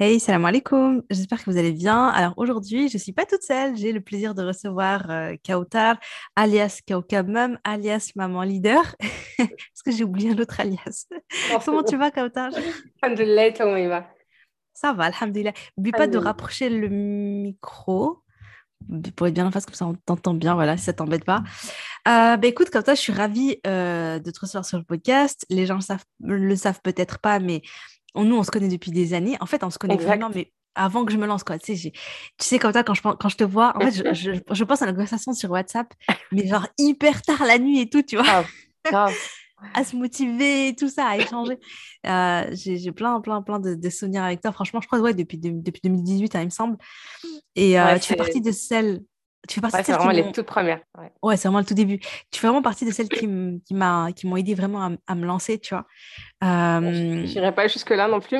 Hey, salam alaikum. J'espère que vous allez bien. Alors aujourd'hui, je ne suis pas toute seule. J'ai le plaisir de recevoir euh, Kautar, alias Kaukab alias Maman Leader. Parce que j'ai oublié un autre alias. Comment tu vas, Kautar? Alhamdulillah, comment il va? Ça va, Alhamdulillah. N'oublie pas de rapprocher le micro pour être bien en face, comme ça on t'entend bien, voilà, si ça t'embête pas. Euh, bah, écoute, comme ça, je suis ravie euh, de te recevoir sur le podcast. Les gens le le savent peut-être pas, mais nous, on se connaît depuis des années. En fait, on se connaît vraiment, mais avant que je me lance, quoi. Tu sais, tu sais comme ça, quand je, quand je te vois, en fait, je, je, pense à la conversation sur WhatsApp, mais genre hyper tard la nuit et tout, tu vois. à se motiver, tout ça, à échanger. Euh, j'ai plein, plein, plein de, souvenirs avec toi. Franchement, je crois, ouais, depuis, depuis 2018, hein, il me semble. Et euh, tu fais partie de celles tu fais partie c'est vraiment les toutes premières. Ouais, c'est vraiment le tout début. Tu fais vraiment partie de celles qui, m'ont aidé vraiment à, me lancer, tu vois. Euh... Je n'irai pas jusque-là non plus.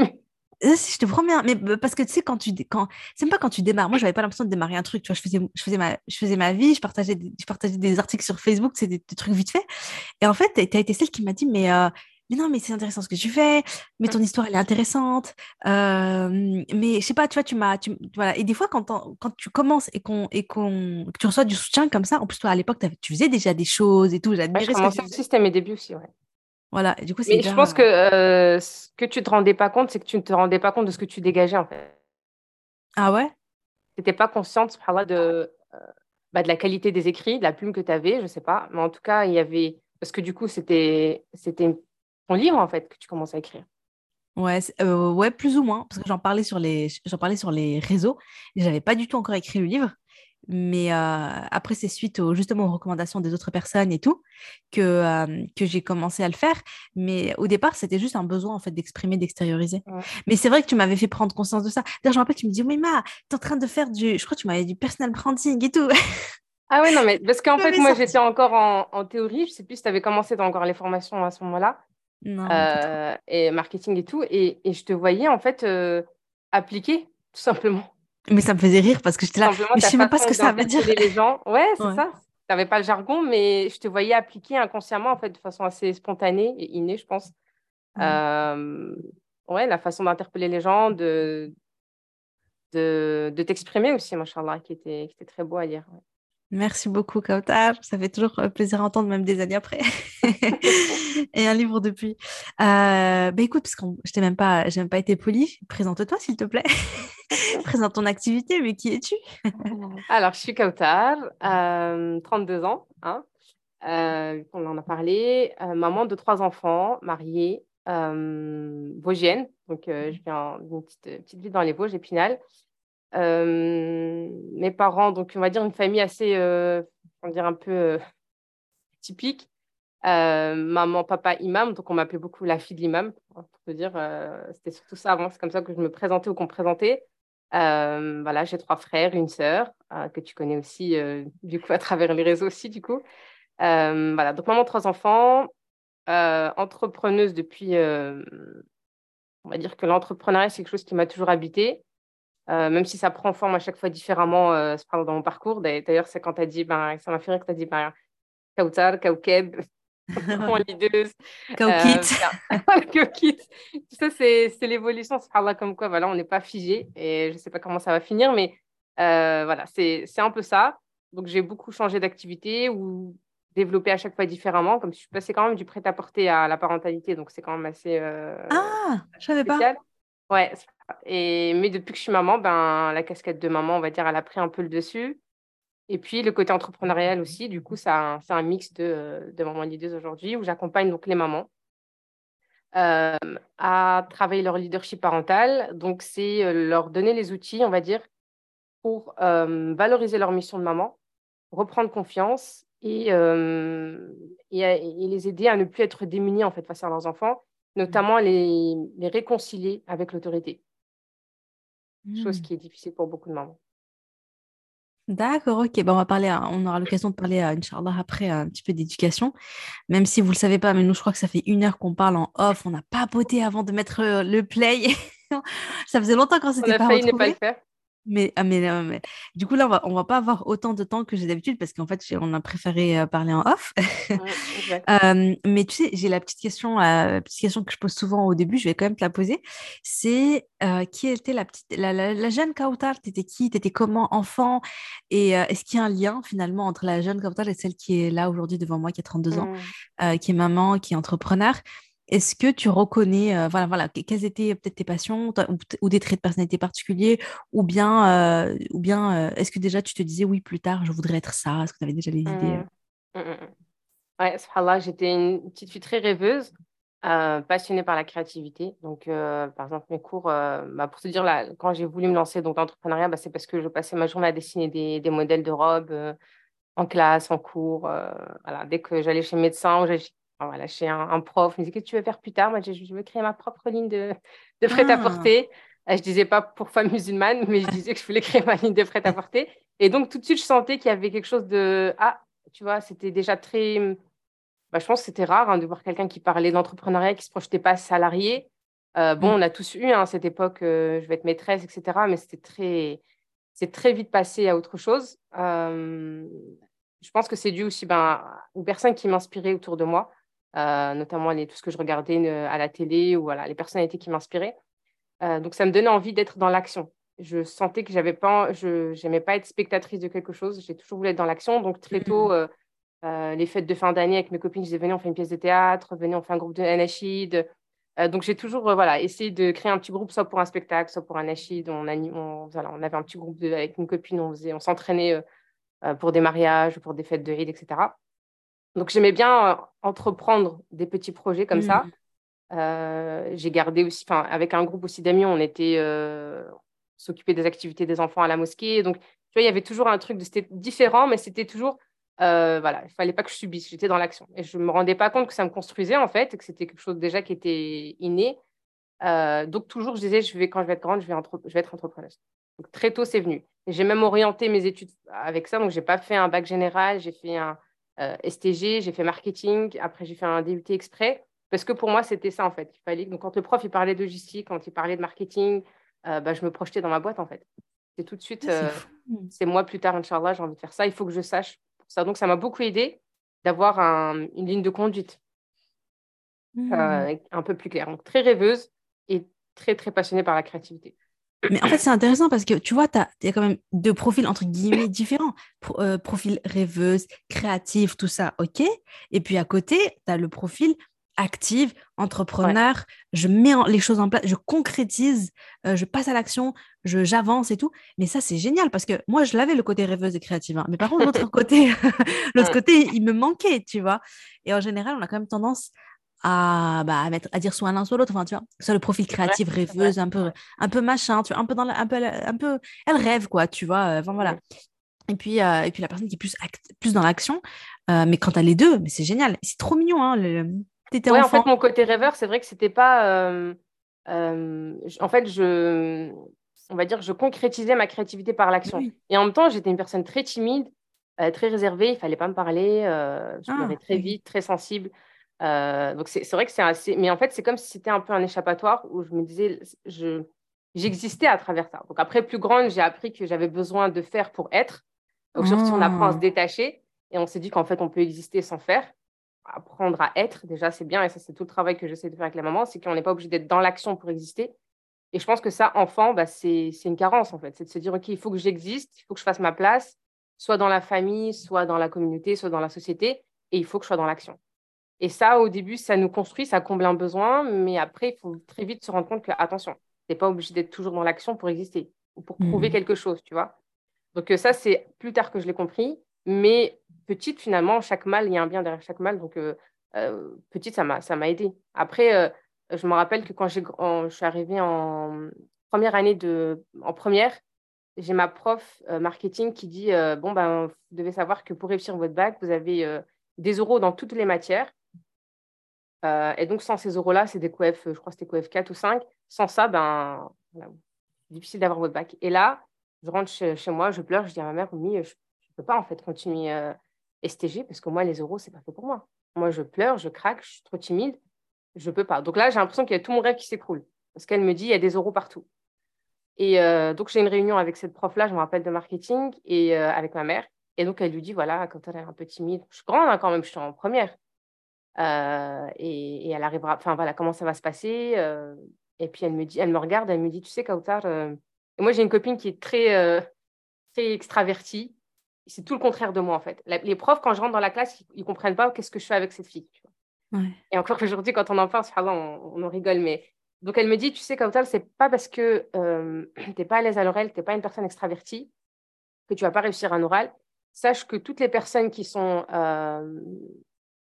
Euh, je te promets, mais bah, parce que tu sais, quand tu. Quand... C'est même pas quand tu démarres. Moi, je n'avais pas l'impression de démarrer un truc. Tu vois, je faisais, je faisais, ma, je faisais ma vie, je partageais, des, je partageais des articles sur Facebook, c'est des, trucs vite fait. Et en fait, tu as été celle qui m'a dit, mais euh, mais non, mais c'est intéressant ce que tu fais, mais ton histoire, elle est intéressante. Euh, mais je sais pas, tu vois, tu m'as. Voilà. Et des fois, quand, quand tu commences et, qu'on, et qu'on, que tu reçois du soutien comme ça, en plus, toi, à l'époque, tu faisais déjà des choses et tout. J'admirais ouais, je commençais aussi, c'était mes débuts aussi, ouais. Voilà, du coup, c'est. Mais je pense que euh, ce que tu te rendais pas compte, c'est que tu ne te rendais pas compte de ce que tu dégageais, en fait. Ah ouais? Tu n'étais pas consciente, par là, de, euh, bah, de la qualité des écrits, de la plume que tu avais, je sais pas. Mais en tout cas, il y avait. Parce que du coup, c'était, c'était ton livre, en fait, que tu commences à écrire. Ouais, euh, ouais, plus ou moins, parce que j'en parlais sur les, j'en parlais sur les réseaux. Et j'avais pas du tout encore écrit le livre, mais euh, après c'est suite aux, justement aux recommandations des autres personnes et tout que euh, que j'ai commencé à le faire. Mais au départ, c'était juste un besoin en fait d'exprimer, d'extérioriser. Mais c'est vrai que tu m'avais fait prendre conscience de ça. D'ailleurs, je me rappelle, tu me dis, mais ma, es en train de faire du, je crois que tu m'avais dit personal branding et tout. Ah ouais, non, mais parce qu'en fait, moi, j'étais encore en, en, théorie. Je sais plus si tu avais commencé encore les formations à ce moment-là. Euh, et marketing et tout. Et, et, je te voyais en fait euh, appliquer, tout simplement. Mais ça me faisait rire parce que j'étais là. Mais je sais même pas ce que ça veut dire. Les gens. Ouais, c'est ça. Tu n'avais pas le jargon, mais je te voyais appliquer inconsciemment, en fait, de façon assez spontanée et innée, je pense. Euh, ouais, la façon d'interpeller les gens, de, de, de t'exprimer aussi, machallah, qui était, qui était très beau à lire. Merci beaucoup, Kautar. Ça fait toujours euh, plaisir à entendre, même des années après. et un livre depuis. Euh, bah écoute, parce que je n'ai même, pas, même pas été polie, présente-toi, s'il te plaît. Présente ton activité, mais qui es-tu? Alors, je suis Kautar, euh, 32 ans. Hein. Euh, on en a parlé. maman de trois enfants, mariée, vosgienne. Donc, je viens d'une petite, petite ville dans les Vosges, Épinal. Euh, mes parents, donc on va dire une famille assez, euh, on va dire un peu euh, typique. maman, papa, imam, donc on m'appelait beaucoup la fille de l'imam, pour te dire. C'était surtout ça avant, c'est comme ça que je me présentais ou qu'on me présentait. voilà, j'ai trois frères, une sœur, que tu connais aussi, du coup, à travers les réseaux aussi, du coup. voilà, donc maman, trois enfants, entrepreneuse depuis, on va dire que l'entrepreneuriat, c'est quelque chose qui m'a toujours habité. Euh, même si ça prend forme à chaque fois différemment euh, dans mon parcours. D'ailleurs, c'est quand tu as dit, ben, ça m'a fait rire que tu as dit ben, Kautar, Kaukeb, lideuse. Kaukit. Kaukit. Tout ça, c'est l'évolution, comme quoi, voilà, on n'est pas figé et je ne sais pas comment ça va finir, mais euh, voilà, c'est un peu ça. Donc, j'ai beaucoup changé d'activité ou développé à chaque fois différemment, comme je suis passée quand même du prêt-à-porter à la parentalité, donc c'est quand même assez. ah, je savais pas. Ouais, et, mais depuis que je suis maman, ben, la casquette de maman, on va dire, elle a pris un peu le dessus. Et puis le côté entrepreneurial aussi, du coup, c'est un, un, mix de, de mamans leaders aujourd'hui où j'accompagne donc les mamans euh, à travailler leur leadership parental. Donc, c'est euh, leur donner les outils, on va dire, pour euh, valoriser leur mission de maman, reprendre confiance et, et, et, les aider à ne plus être démunis en fait face à leurs enfants, notamment les, les réconcilier avec l'autorité chose mmh. qui est difficile pour beaucoup de mamans. D'accord, ok. Bon, on va parler, on aura l'occasion de parler, Inch'Allah, après un petit peu d'éducation. Même si vous ne le savez pas, mais nous, je crois que ça fait une heure qu'on parle en off. On n'a pas poté avant de mettre le play. ça faisait longtemps qu'on s'était pas failli ne pas le faire. Mais, ah, mais, euh, mais, du coup, là, on va, on va pas avoir autant de temps que j'ai d'habitude parce qu'en fait, on a préféré euh, parler en off. euh, mais tu sais, j'ai la petite question, euh, la petite question que je pose souvent au début, je vais quand même te la poser. C'est qui était la petite, la, la, jeune Kautar? T'étais qui? T'étais comment enfant? Et est-ce qu'il y a un lien finalement entre la jeune Kautar et celle qui est là aujourd'hui devant moi, qui a 32 ans, mmh. qui est maman, qui est entrepreneur? Est-ce que tu reconnais, euh, voilà, voilà, quelles étaient peut-être tes passions ou, des traits de personnalité particuliers, ou bien, euh, ou bien euh, est-ce que déjà tu te disais, oui, plus tard, je voudrais être ça? Est-ce que tu avais déjà les idées mmh. Mmh, mmh, Ouais, j'étais une petite fille très rêveuse, passionnée par la créativité. Donc, par exemple, mes cours, bah, pour te dire, là, quand j'ai voulu me lancer dans l'entrepreneuriat, bah, c'est parce que je passais ma journée à dessiner des, des modèles de robes en classe, en cours. voilà. Dès que j'allais chez le médecin, voilà, chez un, prof, il me disait Qu'est-ce que tu veux faire plus tard? Moi, je, je veux créer ma propre ligne de, de prêt-à-porter. Ah. Je ne disais pas pour femme musulmane, mais je disais que je voulais créer ma ligne de prêt-à-porter. Et donc, tout de suite, je sentais qu'il y avait quelque chose de. Ah, tu vois, c'était déjà très. Bah, je pense que c'était rare hein, de voir quelqu'un qui parlait d'entrepreneuriat, qui ne se projetait pas salarié. Euh, bon, mm. on a tous eu à hein, cette époque, euh, je vais être maîtresse, etc. Mais c'était très, c'est très vite passé à autre chose. Euh, je pense que c'est dû aussi ben, aux personnes qui m'inspiraient autour de moi. Euh, notamment les, tout ce que je regardais euh, à la télé ou voilà, les personnalités qui m'inspiraient. Euh, donc, ça me donnait envie d'être dans l'action. Je sentais que j'avais pas, je n'aimais pas être spectatrice de quelque chose. J'ai toujours voulu être dans l'action. Donc, très tôt, mmh. les fêtes de fin d'année avec mes copines, je disais venez, on fait une pièce de théâtre, venez, on fait un groupe de NHID. donc, j'ai toujours voilà, essayé de créer un petit groupe, soit pour un spectacle, soit pour un NHID. On, on, voilà, on avait un petit groupe de, avec une copine, on, on s'entraînait pour des mariages, pour des fêtes de Eid, etc. Donc j'aimais bien euh, entreprendre des petits projets comme ça. Mmh. Euh, j'ai gardé aussi, enfin avec un groupe aussi d'amis, on était euh, s'occuper des activités des enfants à la mosquée. Donc tu vois, il y avait toujours un truc, c'était différent, mais c'était toujours voilà, il fallait pas que je subisse, j'étais dans l'action. Et je me rendais pas compte que ça me construisait en fait, que c'était quelque chose déjà qui était inné. donc toujours, je disais, je vais quand je vais être grande, je vais, je vais être entrepreneuse. Donc très tôt, c'est venu. J'ai même orienté mes études avec ça. Donc j'ai pas fait un bac général, j'ai fait un, STG, j'ai fait marketing, après j'ai fait un DUT exprès, parce que pour moi, c'était ça en fait. Il fallait... Donc quand le prof il parlait de logistique, quand il parlait de marketing, euh, bah, je me projetais dans ma boîte en fait. C'est tout de suite, euh, c'est moi plus tard, Inch'Allah, j'ai envie de faire ça, il faut que je sache ça. Donc ça m'a beaucoup aidé d'avoir une ligne de conduite mmh. un peu plus claire. Donc très rêveuse et très très passionnée par la créativité. Mais en fait, c'est intéressant parce que tu vois, tu as, quand même deux profils entre guillemets différents. Euh, profil rêveuse, créative, tout ça, ok. Et puis à côté, tu as le profil active, entrepreneur. Je mets les choses en place, je concrétise, euh, je passe à l'action, j'avance et tout. Mais ça, c'est génial parce que moi, je l'avais le côté rêveuse et créative. Hein. Mais par contre, l'autre côté, l'autre côté, il me manquait, tu vois. Et en général, on a quand même tendance à, bah, à, mettre, à dire soit l'un soit l'autre, enfin, tu vois, soit le profil créatif, rêveuse, un peu, un peu machin, tu vois, un peu dans un peu, un peu, elle rêve, quoi, tu vois, euh, enfin, voilà. Et puis, euh, et puis la personne qui est plus, plus dans l'action, euh, mais quand as les deux, mais c'est génial, c'est trop mignon, hein, le... T'étais ouais, en fait, mon côté rêveur, c'est vrai que c'était pas, en fait, je, on va dire, je concrétisais ma créativité par l'action. Et en même temps, j'étais une personne très timide, très réservée, il fallait pas me parler, je ah, très vite, très sensible. Euh, donc c'est vrai que c'est assez. Mais en fait, c'est comme si c'était un peu un échappatoire où je me disais, je, j'existais à travers ça. Donc après, plus grande, j'ai appris que j'avais besoin de faire pour être. Donc surtout, on apprend à se ah. détacher et on s'est dit qu'en fait, on peut exister sans faire. Apprendre à être, déjà, c'est bien. Et ça, c'est tout le travail que j'essaie de faire avec la maman, c'est qu'on n'est pas obligé d'être dans l'action pour exister. Et je pense que ça, enfant, bah, c'est une carence, en fait. C'est de se dire, OK, il faut que j'existe, il faut que je fasse ma place, soit dans la famille, soit dans la communauté, soit dans la société, et il faut que je sois dans l'action. Et ça, au début, ça nous construit, ça comble un besoin, mais après, il faut très vite se rendre compte que, attention, tu n'es pas obligé d'être toujours dans l'action pour exister ou pour prouver mmh. quelque chose, tu vois. Donc, euh, ça, c'est plus tard que je l'ai compris, mais petite, finalement, chaque mal, il y a un bien derrière chaque mal. Donc, euh, euh, petite, ça m'a aidé. Après, je me rappelle que quand je suis arrivée en première année de, en première, j'ai ma prof marketing qui dit Bon, ben, vous devez savoir que pour réussir votre bac, vous avez des euros dans toutes les matières euh, et donc, sans ces euros-là, c'est des QF, je crois que c'était QF 4 ou 5. Sans ça, ben, difficile d'avoir votre bac. Et là, je rentre chez, moi, je pleure, je dis à ma mère, oui, je ne peux pas en fait continuer euh, STG parce que moi, les euros, c'est pas fait pour moi. Moi, je pleure, je craque, je suis trop timide, je peux pas. Donc là, j'ai l'impression qu'il y a tout mon rêve qui s'écroule parce qu'elle me dit, il y a des euros partout. Et euh, donc, j'ai une réunion avec cette prof-là, je me rappelle, de marketing, et euh, avec ma mère. Et donc, elle lui dit, voilà, quand elle est un peu timide, je suis grande hein, quand même, je suis en première. Euh, et, elle arrivera, enfin voilà, comment ça va se passer. et puis, elle me, dit, elle me regarde, elle me dit, tu sais, Kautar, et moi, j'ai une copine qui est très, très extravertie. C'est tout le contraire de moi, en fait. les profs, quand je rentre dans la classe, ils ne comprennent pas qu'est-ce que je fais avec cette fille. Et encore aujourd'hui, quand on en parle, on, on en rigole, mais donc, elle me dit, tu sais, Kautal, c'est pas parce que euh, tu n'es pas à l'aise à l'oral, tu n'es pas une personne extravertie, que tu vas pas réussir un oral. Sache que toutes les personnes qui sont, euh,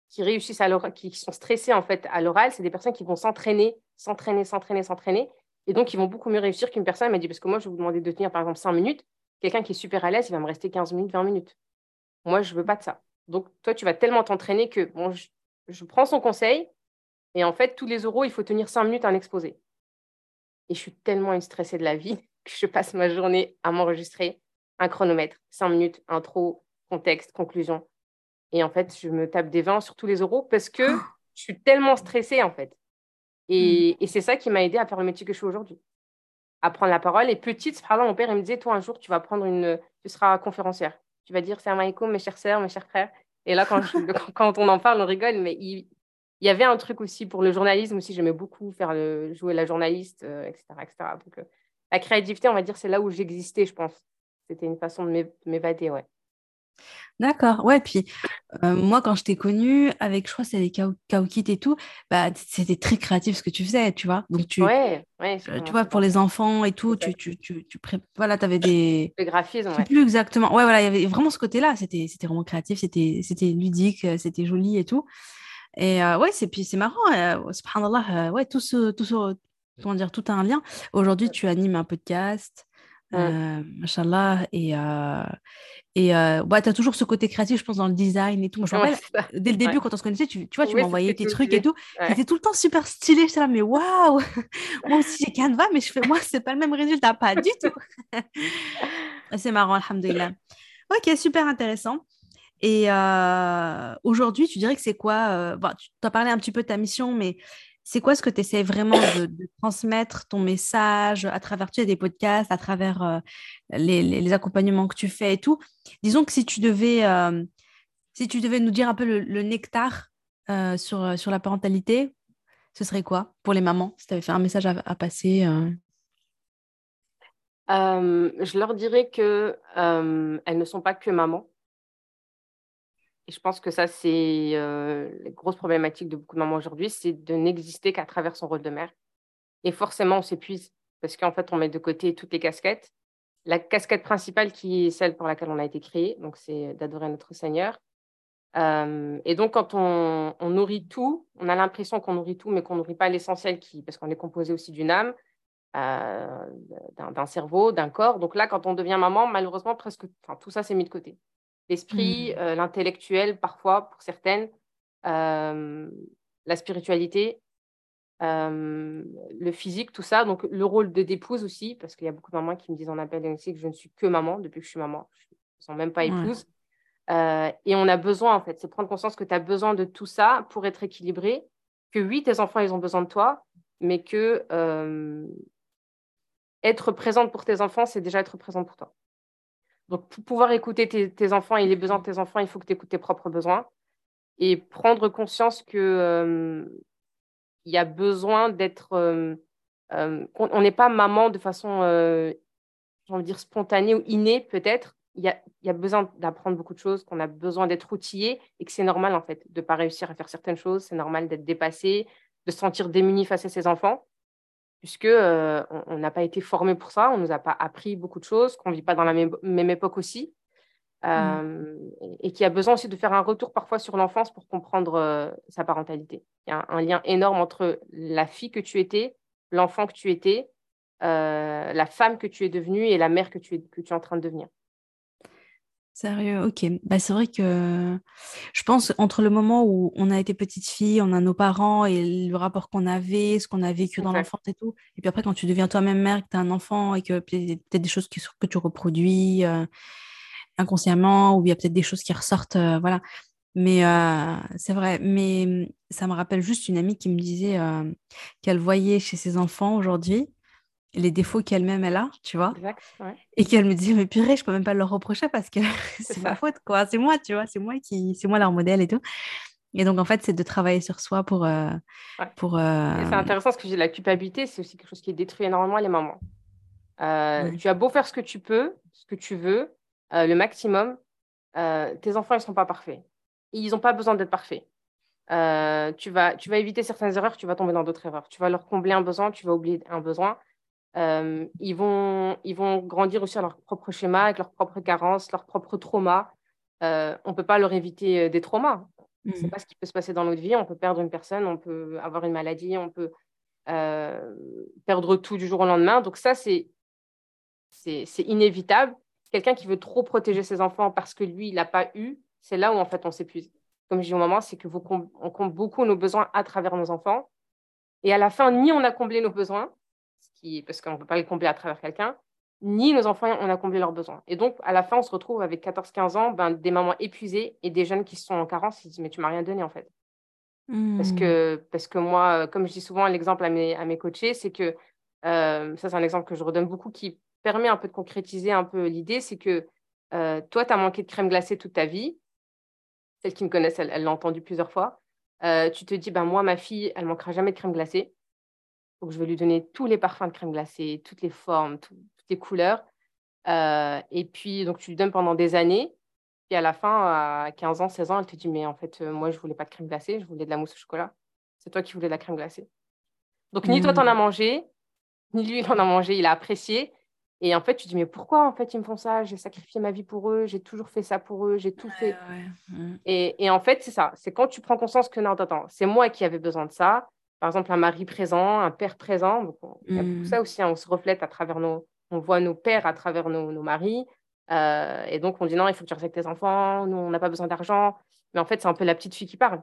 qui réussissent à qui sont stressées en fait à l'oral, c'est des personnes qui vont s'entraîner, s'entraîner, s'entraîner, s'entraîner. Et donc, ils vont beaucoup mieux réussir qu'une personne. Elle m'a dit, parce que moi, je vais vous demander de tenir par exemple 5 minutes. Quelqu'un qui est super à l'aise, il va me rester 15 minutes, 20 minutes. Moi, je veux pas de ça. Donc, toi, tu vas tellement t'entraîner que bon, je prends son conseil, et en fait, tous les euros, il faut tenir cinq minutes à un exposé. Et je suis tellement une stressée de la vie que je passe ma journée à m'enregistrer un chronomètre, cinq minutes, intro, contexte, conclusion. Et en fait, je me tape des 20 sur tous les euros parce que oh. je suis tellement stressée, en fait. Et, mm. et c'est ça qui m'a aidé à faire le métier que je fais aujourd'hui. À prendre la parole. Et petite, par exemple, mon père, il me disait, toi, un jour, tu vas prendre une... Tu seras conférencière. Tu vas dire, c'est un mes chères sœurs, mes chers frères. Et là, quand, quand on en parle, on rigole, mais il, il y avait un truc aussi pour le journalisme aussi, j'aimais beaucoup faire le, jouer la journaliste, etc., euh, etc. Donc, euh, la créativité, on va dire, c'est là où j'existais, je pense. C'était une façon de m'évader, ouais. D'accord, ouais, puis euh, moi quand je t'ai connue avec, je crois, c'est les Kaokit et tout, bah, c'était très créatif ce que tu faisais, tu vois. Donc tu, ouais, ouais, tu vois, pour les enfants et tout, tu, tu, tu, tu voilà, avais des... Le graphisme, ouais. Plus exactement, ouais, voilà, il y avait vraiment ce côté-là, c'était vraiment créatif, c'était ludique, c'était joli et tout. Et euh, ouais, c'est puis c'est marrant, euh, subhanallah, euh, ouais, tout ce, tout ce, comment dire, tout a un lien. Aujourd'hui, tu animes un podcast, euh, machallah, et et bah, tu as toujours ce côté créatif, je pense, dans le design et tout. Moi, je me rappelle, dès le début, quand on se connaissait, tu, tu vois, tu m'envoyais tes trucs et tout. C'était tout le temps super stylé. J'étais là, mais waouh Moi aussi, j'ai Canva, mais je fais, moi, c'est pas le même résultat, pas du tout. c'est marrant, alhamdoulilah. Ok, super intéressant. Et euh, aujourd'hui, tu dirais que c'est quoi euh, Tu as parlé un petit peu de ta mission, mais c'est quoi ce que tu essaies vraiment de, transmettre ton message à travers tu des podcasts, à travers euh, les, accompagnements que tu fais et tout? Disons que si tu devais, si tu devais nous dire un peu le, nectar sur, sur la parentalité, ce serait quoi pour les mamans Si tu avais fait un message à, passer Je leur dirais que elles ne sont pas que mamans et je pense que ça, c'est euh, la grosse problématique de beaucoup de mamans aujourd'hui, c'est de n'exister qu'à travers son rôle de mère. Et forcément, on s'épuise parce qu'en fait, on met de côté toutes les casquettes. La casquette principale qui est celle pour laquelle on a été créé, donc c'est d'adorer notre Seigneur. Euh, et donc, quand on, nourrit tout, on a l'impression qu'on nourrit tout, mais qu'on nourrit pas l'essentiel, qui, parce qu'on est composé aussi d'une âme, euh, d'un cerveau, d'un corps. Donc là, quand on devient maman, malheureusement, presque tout ça, c'est mis de côté l'esprit, mmh. euh, l'intellectuel parfois pour certaines, euh, la spiritualité, euh, le physique, tout ça. Donc le rôle de d'épouse aussi, parce qu'il y a beaucoup de mamans qui me disent en appel aussi que je ne suis que maman depuis que je suis maman. Je ne suis même pas épouse. et on a besoin, en fait, c'est prendre conscience que tu as besoin de tout ça pour être équilibré, que oui, tes enfants, ils ont besoin de toi, mais que être présente pour tes enfants, c'est déjà être présente pour toi. Donc, pour pouvoir écouter tes, enfants et les besoins de tes enfants, il faut que tu écoutes tes propres besoins et prendre conscience que euh, y a besoin d'être. Euh, euh, on n'est pas maman de façon, j'ai dire, spontanée ou innée, peut-être. Il y a, y a, besoin d'apprendre beaucoup de choses, qu'on a besoin d'être outillé et que c'est normal, en fait, de ne pas réussir à faire certaines choses. C'est normal d'être dépassé, de se sentir démuni face à ses enfants puisque euh, on n'a pas été formé pour ça, on nous a pas appris beaucoup de choses, qu'on ne vit pas dans la même, époque aussi, mmh. et, qui a besoin aussi de faire un retour parfois sur l'enfance pour comprendre euh, sa parentalité. Il y a un, lien énorme entre la fille que tu étais, l'enfant que tu étais, la femme que tu es devenue et la mère que tu es, que tu es en train de devenir. Sérieux, ok. Bah, c'est vrai que je pense entre le moment où on a été petite fille, on a nos parents et le rapport qu'on avait, ce qu'on a vécu dans l'enfance et tout. Et puis après, quand tu deviens toi-même mère, que tu as un enfant et que peut-être des choses que tu reproduis euh, inconsciemment ou il y a peut-être des choses qui ressortent. Euh, voilà. Mais euh, c'est vrai. Mais ça me rappelle juste une amie qui me disait qu'elle voyait chez ses enfants aujourd'hui les défauts qu'elle-même elle a, tu vois? Exact, Et qu'elle me dit, mais purée, je peux même pas leur reprocher parce que c'est ma faute, quoi. C'est moi, tu vois, c'est moi qui, c'est moi leur modèle et tout. Et donc, en fait, c'est de travailler sur soi pour. Euh, pour euh, C'est intéressant parce que la culpabilité, c'est aussi quelque chose qui détruit énormément les mamans. Euh, tu as beau faire ce que tu peux, ce que tu veux, le maximum, tes enfants, ils ne sont pas parfaits. Ils n'ont pas besoin d'être parfaits. tu, vas, tu vas éviter certaines erreurs, tu vas tomber dans d'autres erreurs. Tu vas leur combler un besoin, tu vas oublier un besoin. Euh, ils, vont, ils vont grandir aussi à leur propre schéma, avec leurs propres carences, leurs propres traumas. Euh, on ne peut pas leur éviter euh, des traumas. Ce n'est mmh. pas ce qui peut se passer dans notre vie. On peut perdre une personne, on peut avoir une maladie, on peut perdre tout du jour au lendemain. Donc ça, c'est inévitable. Quelqu'un qui veut trop protéger ses enfants parce que lui, il n'a pas eu, c'est là où en fait on s'épuise. Comme je dis au moment, c'est que on compte beaucoup nos besoins à travers nos enfants. Et à la fin, ni on a comblé nos besoins, parce qu'on ne peut pas les combler à travers quelqu'un, ni nos enfants, on a comblé leurs besoins. Et donc, à la fin, on se retrouve avec 14-15 ans, ben, des mamans épuisées et des jeunes qui sont en carence, ils disent, mais tu m'as rien donné en fait. Parce, mmh. que, parce que moi, comme je dis souvent, l'exemple à mes, à mes coachés, c'est que, euh, ça c'est un exemple que je redonne beaucoup, qui permet un peu de concrétiser un peu l'idée, c'est que euh, toi, tu as manqué de crème glacée toute ta vie. Celles qui me connaissent, elle l'a entendu plusieurs fois. Euh, tu te dis, ben, moi, ma fille, elle manquera jamais de crème glacée. Donc, je vais lui donner tous les parfums de crème glacée, toutes les formes, toutes les couleurs. Euh, et puis, donc, tu lui donnes pendant des années. Et à la fin, à 15 ans, 16 ans, elle te dit Mais en fait, euh, moi, je voulais pas de crème glacée, je voulais de la mousse au chocolat. C'est toi qui voulais de la crème glacée. Donc, ni toi, tu en as mmh. mangé, ni lui, il en a mangé, il a apprécié. Et en fait, tu dis Mais pourquoi, en fait, ils me font ça? J'ai sacrifié ma vie pour eux, j'ai toujours fait ça pour eux, j'ai tout fait. Mmh. Et, et, en fait, c'est ça. C'est quand tu prends conscience que non, attends, c'est moi qui avais besoin de ça par exemple, un mari présent, un père présent. Donc, tout mmh. ça aussi, hein, on se reflète à travers nos, on voit nos pères à travers nos, maris. Euh, et donc, on dit non, il faut que tu restes avec tes enfants, nous, on n'a pas besoin d'argent. Mais en fait, c'est un peu la petite fille qui parle.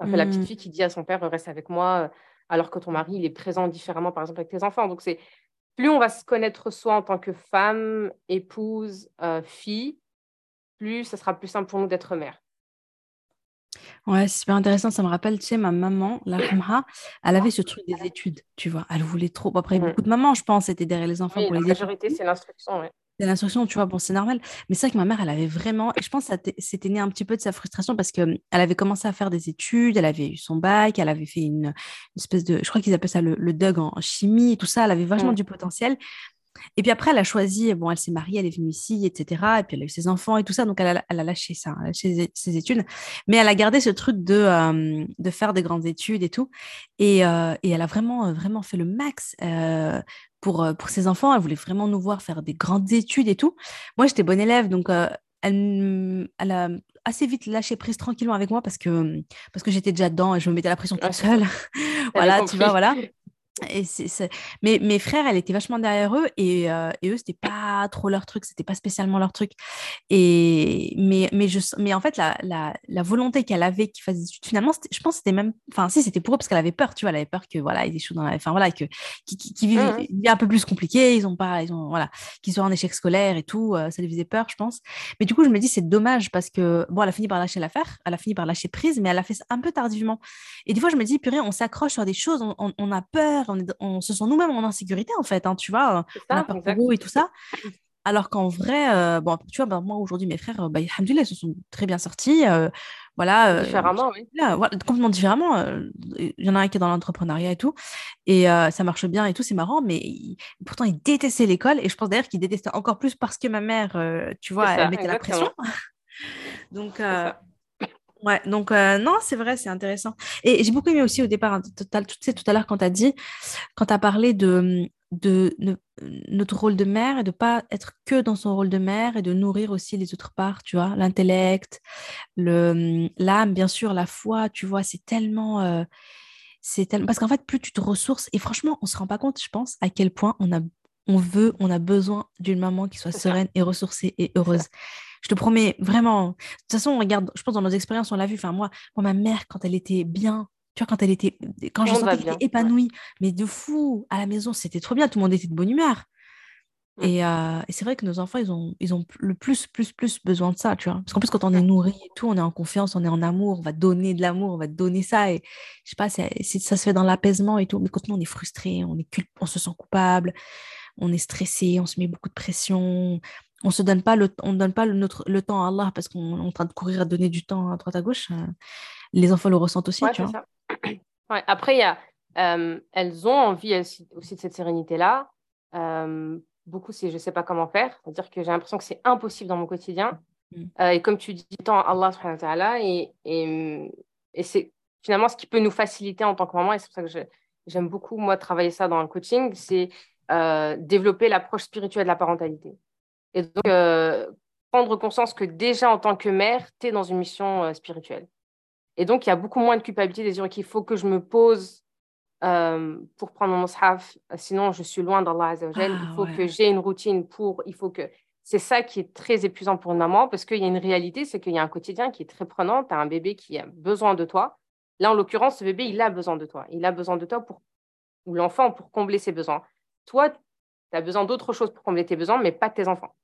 Un peu la petite mmh. fille qui dit à son père, reste avec moi, alors que ton mari, il est présent différemment, par exemple, avec tes enfants. Donc, c'est plus on va se connaître soi en tant que femme, épouse, euh, fille, plus ça sera plus simple pour nous d'être mère. Ouais, c'est super intéressant. Ça me rappelle, tu sais, ma maman, la Ramha, elle avait ce truc des études, tu vois. Elle voulait trop. Après, beaucoup de mamans, je pense, étaient derrière les enfants pour la les majorité, c'est l'instruction, ouais. C'est l'instruction, tu vois, bon, c'est normal. Mais c'est vrai que ma mère, elle avait vraiment, et je pense que c'était né un petit peu de sa frustration parce qu'elle avait commencé à faire des études, elle avait eu son bac, elle avait fait une, espèce de, je crois qu'ils appellent ça le, le DUG en chimie et tout ça, elle avait vachement du potentiel. Et puis après, elle a choisi, bon, elle s'est mariée, elle est venue ici, etc. Et puis elle a eu ses enfants et tout ça, donc elle a, elle a lâché ça, elle a lâché ses, études. Mais elle a gardé ce truc de, euh, de faire des grandes études et tout. Et, euh, et elle a vraiment, vraiment fait le max euh, pour, pour ses enfants. Elle voulait vraiment nous voir faire des grandes études et tout. Moi, j'étais bonne élève, donc elle, elle a assez vite lâché prise tranquillement avec moi parce que, parce que j'étais déjà dedans et je me mettais la pression toute seule. voilà, tu vois, voilà. Et Mais mes frères, elle était vachement derrière eux et, euh, et eux, c'était pas trop leur truc, c'était pas spécialement leur truc. Et mais, mais, je, mais en fait, la, la, la volonté qu'elle avait qu'ils fassent des études, finalement, je pense que c'était même. Enfin, si, c'était pour eux parce qu'elle avait peur, tu vois, elle avait peur que voilà, ils échouent dans la. Enfin, voilà, que, qui, qui, vivent mmh une vie un peu plus compliquée, ils ont pas. Ils ont, voilà, qu'ils soient en échec scolaire et tout, euh, ça lui faisait peur, je pense. Mais du coup, je me dis, c'est dommage parce que, bon, elle a fini par lâcher l'affaire, elle a fini par lâcher prise, mais elle a fait ça un peu tardivement. Et des fois, je me dis, purée, on s'accroche sur des choses, on, on a peur on, se sent nous-mêmes en insécurité, en fait, hein, tu vois, on a peur pour et tout ça. Alors qu'en vrai, euh, bon, tu vois, bah, moi aujourd'hui, mes frères, bah, ils se sont très bien sortis. Euh, voilà, euh, différemment, oui. complètement différemment. Il y en a un qui est dans l'entrepreneuriat et tout, et ça marche bien et tout, c'est marrant, mais pourtant, ils détestaient l'école, et je pense d'ailleurs qu'ils détestaient encore plus parce que ma mère, tu vois, elle mettait la pression. Donc, Ouais, donc euh, non, c'est vrai, c'est intéressant. Et j'ai beaucoup aimé aussi au départ, hein, tout, tout à l'heure quand tu as dit, quand tu as parlé de, de, notre rôle de mère et de pas être que dans son rôle de mère et de nourrir aussi les autres parts, tu vois, l'intellect, l'âme, bien sûr, la foi, tu vois, c'est tellement... Euh, c'est tellement... Parce qu'en fait, plus tu te ressources, et franchement, on se rend pas compte, je pense, à quel point on a on veut, on a besoin d'une maman qui soit sereine et ressourcée et heureuse. Je te promets, vraiment. De toute façon, on regarde, je pense dans nos expériences, on l'a vu. Enfin, moi, moi, ma mère, quand elle était bien, tu vois, quand elle était, quand je sentais qu'elle était épanouie, mais de fou, à la maison, c'était trop bien, tout le monde était de bonne humeur. Mm. Euh, et, c'est vrai que nos enfants, ils ont, ils ont le plus, plus, plus besoin de ça, tu vois. Parce qu'en plus, quand on est nourri et tout, on est en confiance, on est en amour, on va donner de l'amour, on va donner ça. Et je sais pas, ça se fait dans l'apaisement et tout. Mais quand nous, on est frustré, on, est on se sent coupable, on est stressé, on se met beaucoup de pression. On se donne pas le, on donne pas le, notre, le temps à Allah parce qu'on est en train de courir à donner du temps à droite à gauche. Euh, les enfants le ressentent aussi, tu vois. Ça. Ouais, après, il y a, euh, elles ont envie aussi de cette sérénité-là beaucoup, c'est je ne sais pas comment faire. C'est-à-dire que j'ai l'impression que c'est impossible dans mon quotidien. Mm. Euh, et comme tu dis, tant Allah subhanahu wa ta'ala, et, et, et c'est finalement ce qui peut nous faciliter en tant que maman, et c'est pour ça que j'aime beaucoup, moi, travailler ça dans le coaching, c'est euh, développer l'approche spirituelle de la parentalité. Et donc, euh, prendre conscience que déjà en tant que mère, tu es dans une mission spirituelle. Et donc, il y a beaucoup moins de culpabilité, de dire qu'il faut que je me pose euh, pour prendre mon mushaf, sinon je suis loin d'Allah Azzawajal. il ah, faut que j'ai une routine pour, il faut que... C'est ça qui est très épuisant pour une maman parce qu'il y a une réalité, c'est qu'il y a un quotidien qui est très prenant. Tu as un bébé qui a besoin de toi. Là, en l'occurrence, ce bébé, il a besoin de toi. Il a besoin de toi pour, ou l'enfant pour combler ses besoins. Toi, tu as besoin d'autre chose pour combler tes besoins, mais pas de tes enfants.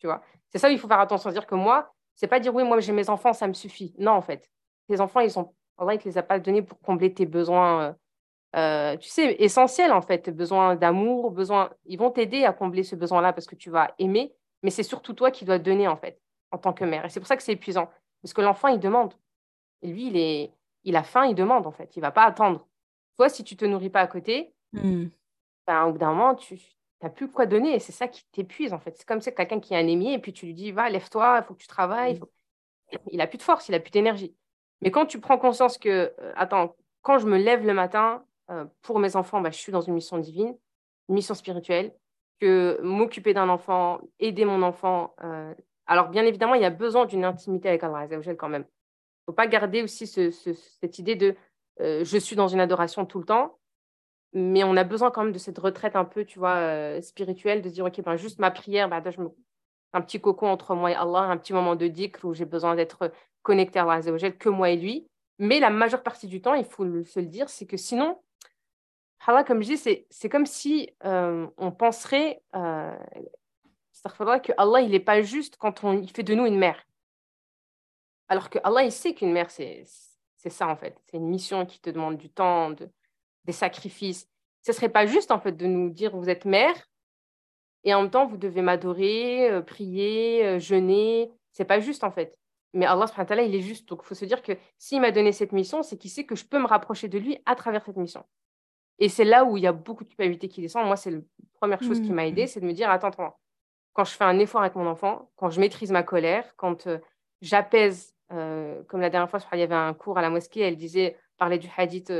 Tu vois C'est ça, il faut faire attention. Dire que moi, c'est pas dire oui, moi j'ai mes enfants, ça me suffit. Non, en fait. Tes enfants, ils sont, Allah, il te les a pas donnés pour combler tes besoins euh, euh, tu sais, essentiel en fait, besoin d'amour, besoin, ils vont t'aider à combler ce besoin-là parce que tu vas aimer, mais c'est surtout toi qui dois donner en fait, en tant que mère. Et c'est pour ça que c'est épuisant, parce que l'enfant, il demande. Et lui, il, est, il a faim, il demande en fait, il va pas attendre. Toi, si tu te nourris pas à côté, mmh. ben, au bout d'un moment, tu n'as plus quoi donner, et c'est ça qui t'épuise en fait. C'est comme c'est quelqu'un qui est anémie, et puis tu lui dis, va, lève-toi, il faut que tu travailles. Il a plus de force, il a plus d'énergie. Mais quand tu prends conscience que, euh, attends, quand je me lève le matin, euh, pour mes enfants, bah, je suis dans une mission divine, une mission spirituelle, que m'occuper d'un enfant, aider mon enfant. Euh, alors, bien évidemment, il y a besoin d'une intimité avec Allah quand même. Il ne faut pas garder aussi cette idée de je suis dans une adoration tout le temps, mais on a besoin quand même de cette retraite un peu, tu vois, spirituelle, de dire, OK, ben, juste ma prière, bah, je me... un petit cocon entre moi et Allah, un petit moment de dhikr où j'ai besoin d'être connecté à Allah que moi et lui. Mais la majeure partie du temps, il faut se le dire, c'est que sinon, Allah, comme je dis, c'est comme si euh, on penserait euh, que Allah, il n'est pas juste quand on, il fait de nous une mère. Alors que Allah, il sait qu'une mère, c'est ça en fait. C'est une mission qui te demande du temps, de, des sacrifices. Ce ne serait pas juste en fait de nous dire vous êtes mère et en même temps vous devez m'adorer, euh, prier, euh, jeûner. C'est pas juste en fait. Mais Allah, il est juste. Donc il faut se dire que s'il m'a donné cette mission, c'est qu'il sait que je peux me rapprocher de lui à travers cette mission. Et c'est là où il y a beaucoup de culpabilité qui descend. Moi, c'est la première chose qui m'a aidée, c'est de me dire, attends, attends, quand je fais un effort avec mon enfant, quand je maîtrise ma colère, quand euh, j'apaise, euh, comme la dernière fois, il y avait un cours à la mosquée, elle disait, parlait du hadith,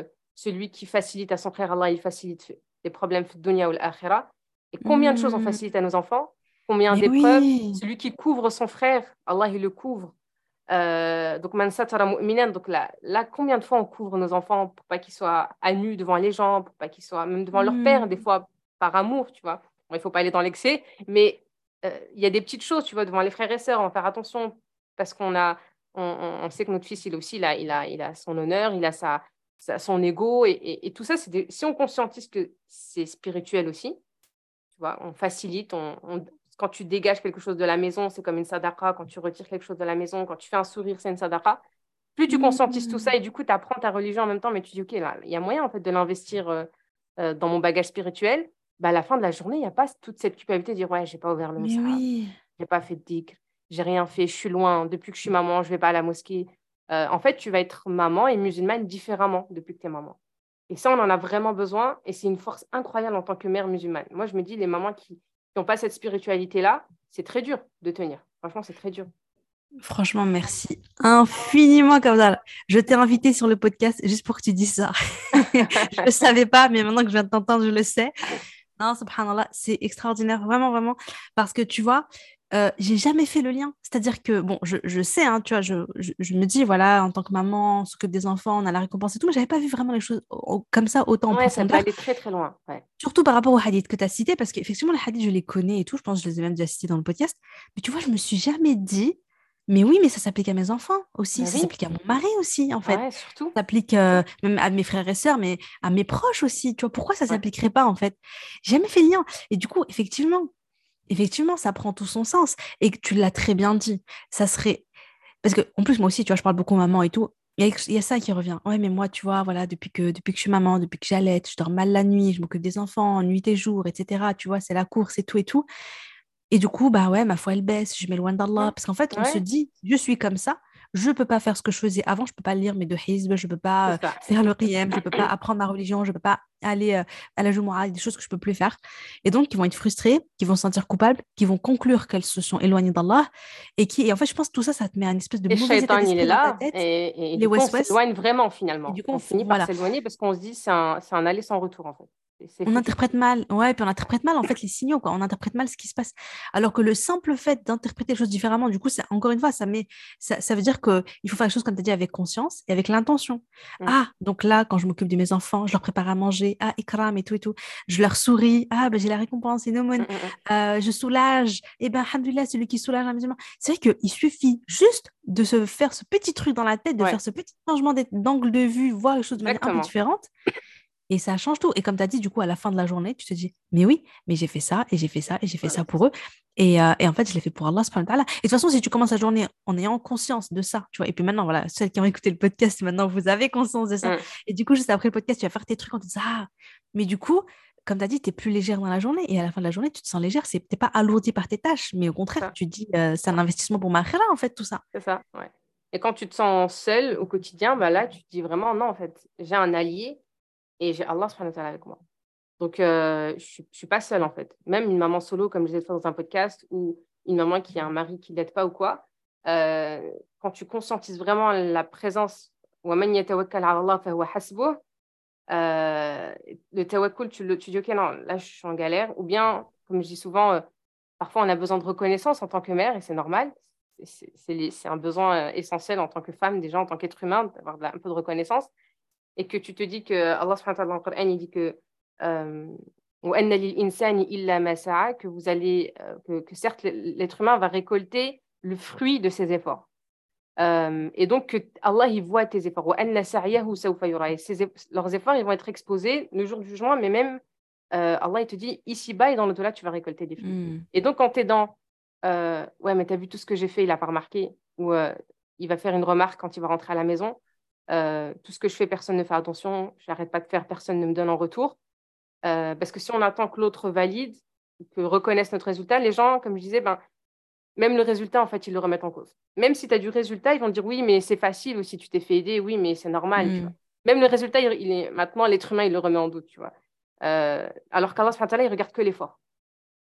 celui qui facilite à son frère, Allah, il facilite les problèmes dunya ou l'akhira. Et combien de choses on mmh. facilite à nos enfants? Combien d'épreuves? Celui qui couvre son frère, Allah, il le couvre. Euh, donc, donc là, là, combien de fois on couvre nos enfants pour pas qu'ils soient à nu devant les gens, pour pas qu'ils soient même devant leur père, des mm. fois par amour, tu vois. Bon, il faut pas aller dans l'excès, mais euh, il y a des petites choses, tu vois, devant les frères et sœurs, on va faire attention parce qu'on a, on, sait que notre fils, il aussi, il a, il a, il a son honneur, il a sa, son ego, et, et, tout ça, c'est si on conscientise que c'est spirituel aussi, tu vois, on facilite, on, quand tu dégages quelque chose de la maison, c'est comme une sadaqa. Quand tu retires quelque chose de la maison, quand tu fais un sourire, c'est une sadaqa. Plus tu conscientises tout ça et du coup, tu apprends ta religion en même temps, mais tu dis, OK, là, il y a moyen en fait de l'investir euh, euh, dans mon bagage spirituel. Bah, à la fin de la journée, il n'y a pas toute cette culpabilité de dire, ouais, j'ai pas ouvert le moussard, oui. j'ai pas fait de j'ai rien fait, je suis loin. Depuis que je suis maman, je vais pas à la mosquée. Euh, en fait, tu vas être maman et musulmane différemment depuis que tu es maman. Et ça, on en a vraiment besoin et c'est une force incroyable en tant que mère musulmane. Moi, je me dis, les mamans qui, n'ont pas cette spiritualité-là, c'est très dur de tenir. Franchement, c'est très dur. Franchement, merci infiniment. Je t'ai invité sur le podcast juste pour que tu dises ça. je ne savais pas, mais maintenant que je viens de t'entendre, je le sais. Non, subhanallah, c'est extraordinaire, vraiment, vraiment. Parce que tu vois, euh, j'ai jamais fait le lien. C'est-à-dire que, bon, je, je sais, hein, tu vois, je, je, me dis, voilà, en tant que maman, ce que des enfants, on a la récompense et tout, mais j'avais pas vu vraiment les choses comme ça autant ouais, ça peut aller très, très loin. Surtout par rapport aux hadiths que tu as cités, parce qu'effectivement, les hadiths, je les connais et tout, je pense que je les ai même déjà cités dans le podcast. Mais tu vois, je me suis jamais dit, mais oui, mais ça s'applique à mes enfants aussi, bah ça s'applique à mon mari aussi, en fait. Ouais, surtout. Ça s'applique euh, même à mes frères et sœurs, mais à mes proches aussi. Tu vois, pourquoi ça s'appliquerait pas, en fait? J'ai jamais fait le lien. Et du coup, effectivement, effectivement, ça prend tout son sens. Et tu l'as très bien dit. Ça serait. Parce que, en plus, moi aussi, tu vois, je parle beaucoup maman et tout. Il y, a, ça qui revient. Ouais, mais moi, tu vois, voilà, depuis que, depuis que je suis maman, depuis que j'allais, je dors mal la nuit, je m'occupe des enfants, nuit et jour, etc. Tu vois, c'est la course et tout et tout. Et du coup, bah ouais, ma foi, elle baisse, je m'éloigne d'Allah. Parce qu'en fait, on se dit, je suis comme ça, je ne peux pas faire ce que je faisais avant, je ne peux pas lire mes deux hizb, je ne peux pas euh, faire le riem, je ne peux pas apprendre ma religion, je ne peux pas aller euh, à la Jumu'ah, des choses que je ne peux plus faire. Et donc, ils vont être frustrés, qui vont se sentir coupables, qui vont conclure qu'elles se sont éloignées d'Allah. Et, qui, et en fait, je pense que tout ça, ça te met un espèce de et mauvais état il est là, et, et, les on s'éloigne vraiment finalement. du coup, on, finit par s'éloigner parce qu'on se dit c'est un, un aller sans retour en fait on interprète mal, ouais, puis on interprète mal en fait les signaux, quoi. On interprète mal ce qui se passe. Alors que le simple fait d'interpréter les choses différemment, du coup, encore une fois, ça met, ça, ça veut dire que il faut faire les choses comme tu as dit avec conscience et avec l'intention. Ah, donc là, quand je m'occupe de mes enfants, je leur prépare à manger, ah, ikram et tout et tout, je leur souris, ah, ben j'ai la récompense, une aumône, mmh, mmh, euh, je soulage, et eh ben, alhamdoulilah, c'est lui qui soulage un musulman. C'est vrai qu'il suffit juste de se faire ce petit truc dans la tête, de faire ce petit changement d'angle de vue, voir les choses de manière un peu différente. Et ça change tout. Et comme tu as dit, du coup, à la fin de la journée, tu te dis, mais oui, mais j'ai fait ça, et j'ai fait ça, et j'ai fait ça pour eux. Et, euh, et, en fait, je l'ai fait pour Allah. Et de toute façon, si tu commences la journée en ayant conscience de ça, tu vois, et puis maintenant, voilà, celles qui ont écouté le podcast, maintenant, vous avez conscience de ça. Mm. Et du coup, juste après le podcast, tu vas faire tes trucs en te disant, ah, mais du coup, comme tu as dit, tu es plus légère dans la journée. Et à la fin de la journée, tu te sens légère. Tu n'es pas alourdi par tes tâches, mais au contraire, tu dis, euh, c'est un investissement pour ma en fait, tout ça. C'est ça, ouais. Et quand tu te sens seule au quotidien, bah là, tu te dis vraiment, non, en fait, j'ai un allié et j'ai Allah avec moi. Donc, euh, je ne suis pas seule en fait. Même une maman solo, comme je fait dans un podcast, ou une maman qui a un mari qui ne l'aide pas ou quoi, euh, quand tu conscientises vraiment la présence, euh, le tawakkul, tu, tu dis, ok, non, là je suis en galère. Ou bien, comme je dis souvent, parfois on a besoin de reconnaissance en tant que mère, et c'est normal. C'est un besoin essentiel en tant que femme, déjà en tant qu'être humain, d'avoir un peu de reconnaissance et que tu te dis que Allah subhanahu wa ta'ala il dit que euh, que vous allez euh, que, que, certes l'être humain va récolter le fruit de ses efforts. Euh, et donc que Allah il voit tes efforts. Leurs efforts ils vont être exposés le jour du jugement mais même Allah il te dit ici bas et dans l'au-delà tu vas récolter des fruits hmm. et donc quand tu es dans ouais mais tu as vu tout ce que j'ai fait il a pas remarqué ou il va faire une remarque quand il va rentrer à la maison euh, tout ce que je fais, personne ne fait attention. Je n'arrête pas de faire, personne ne me donne en retour. Euh, parce que si on attend que l'autre valide, que reconnaisse notre résultat, les gens, comme je disais, ben, même le résultat, en fait, ils le remettent en cause. Même si tu as du résultat, ils vont dire oui, mais c'est facile, ou si tu t'es fait aider, oui, mais c'est normal. Mm. Même le résultat, il, est, maintenant, l'être humain, il le remet en doute. Tu vois. Euh, alors qu'Allah, il regarde que l'effort.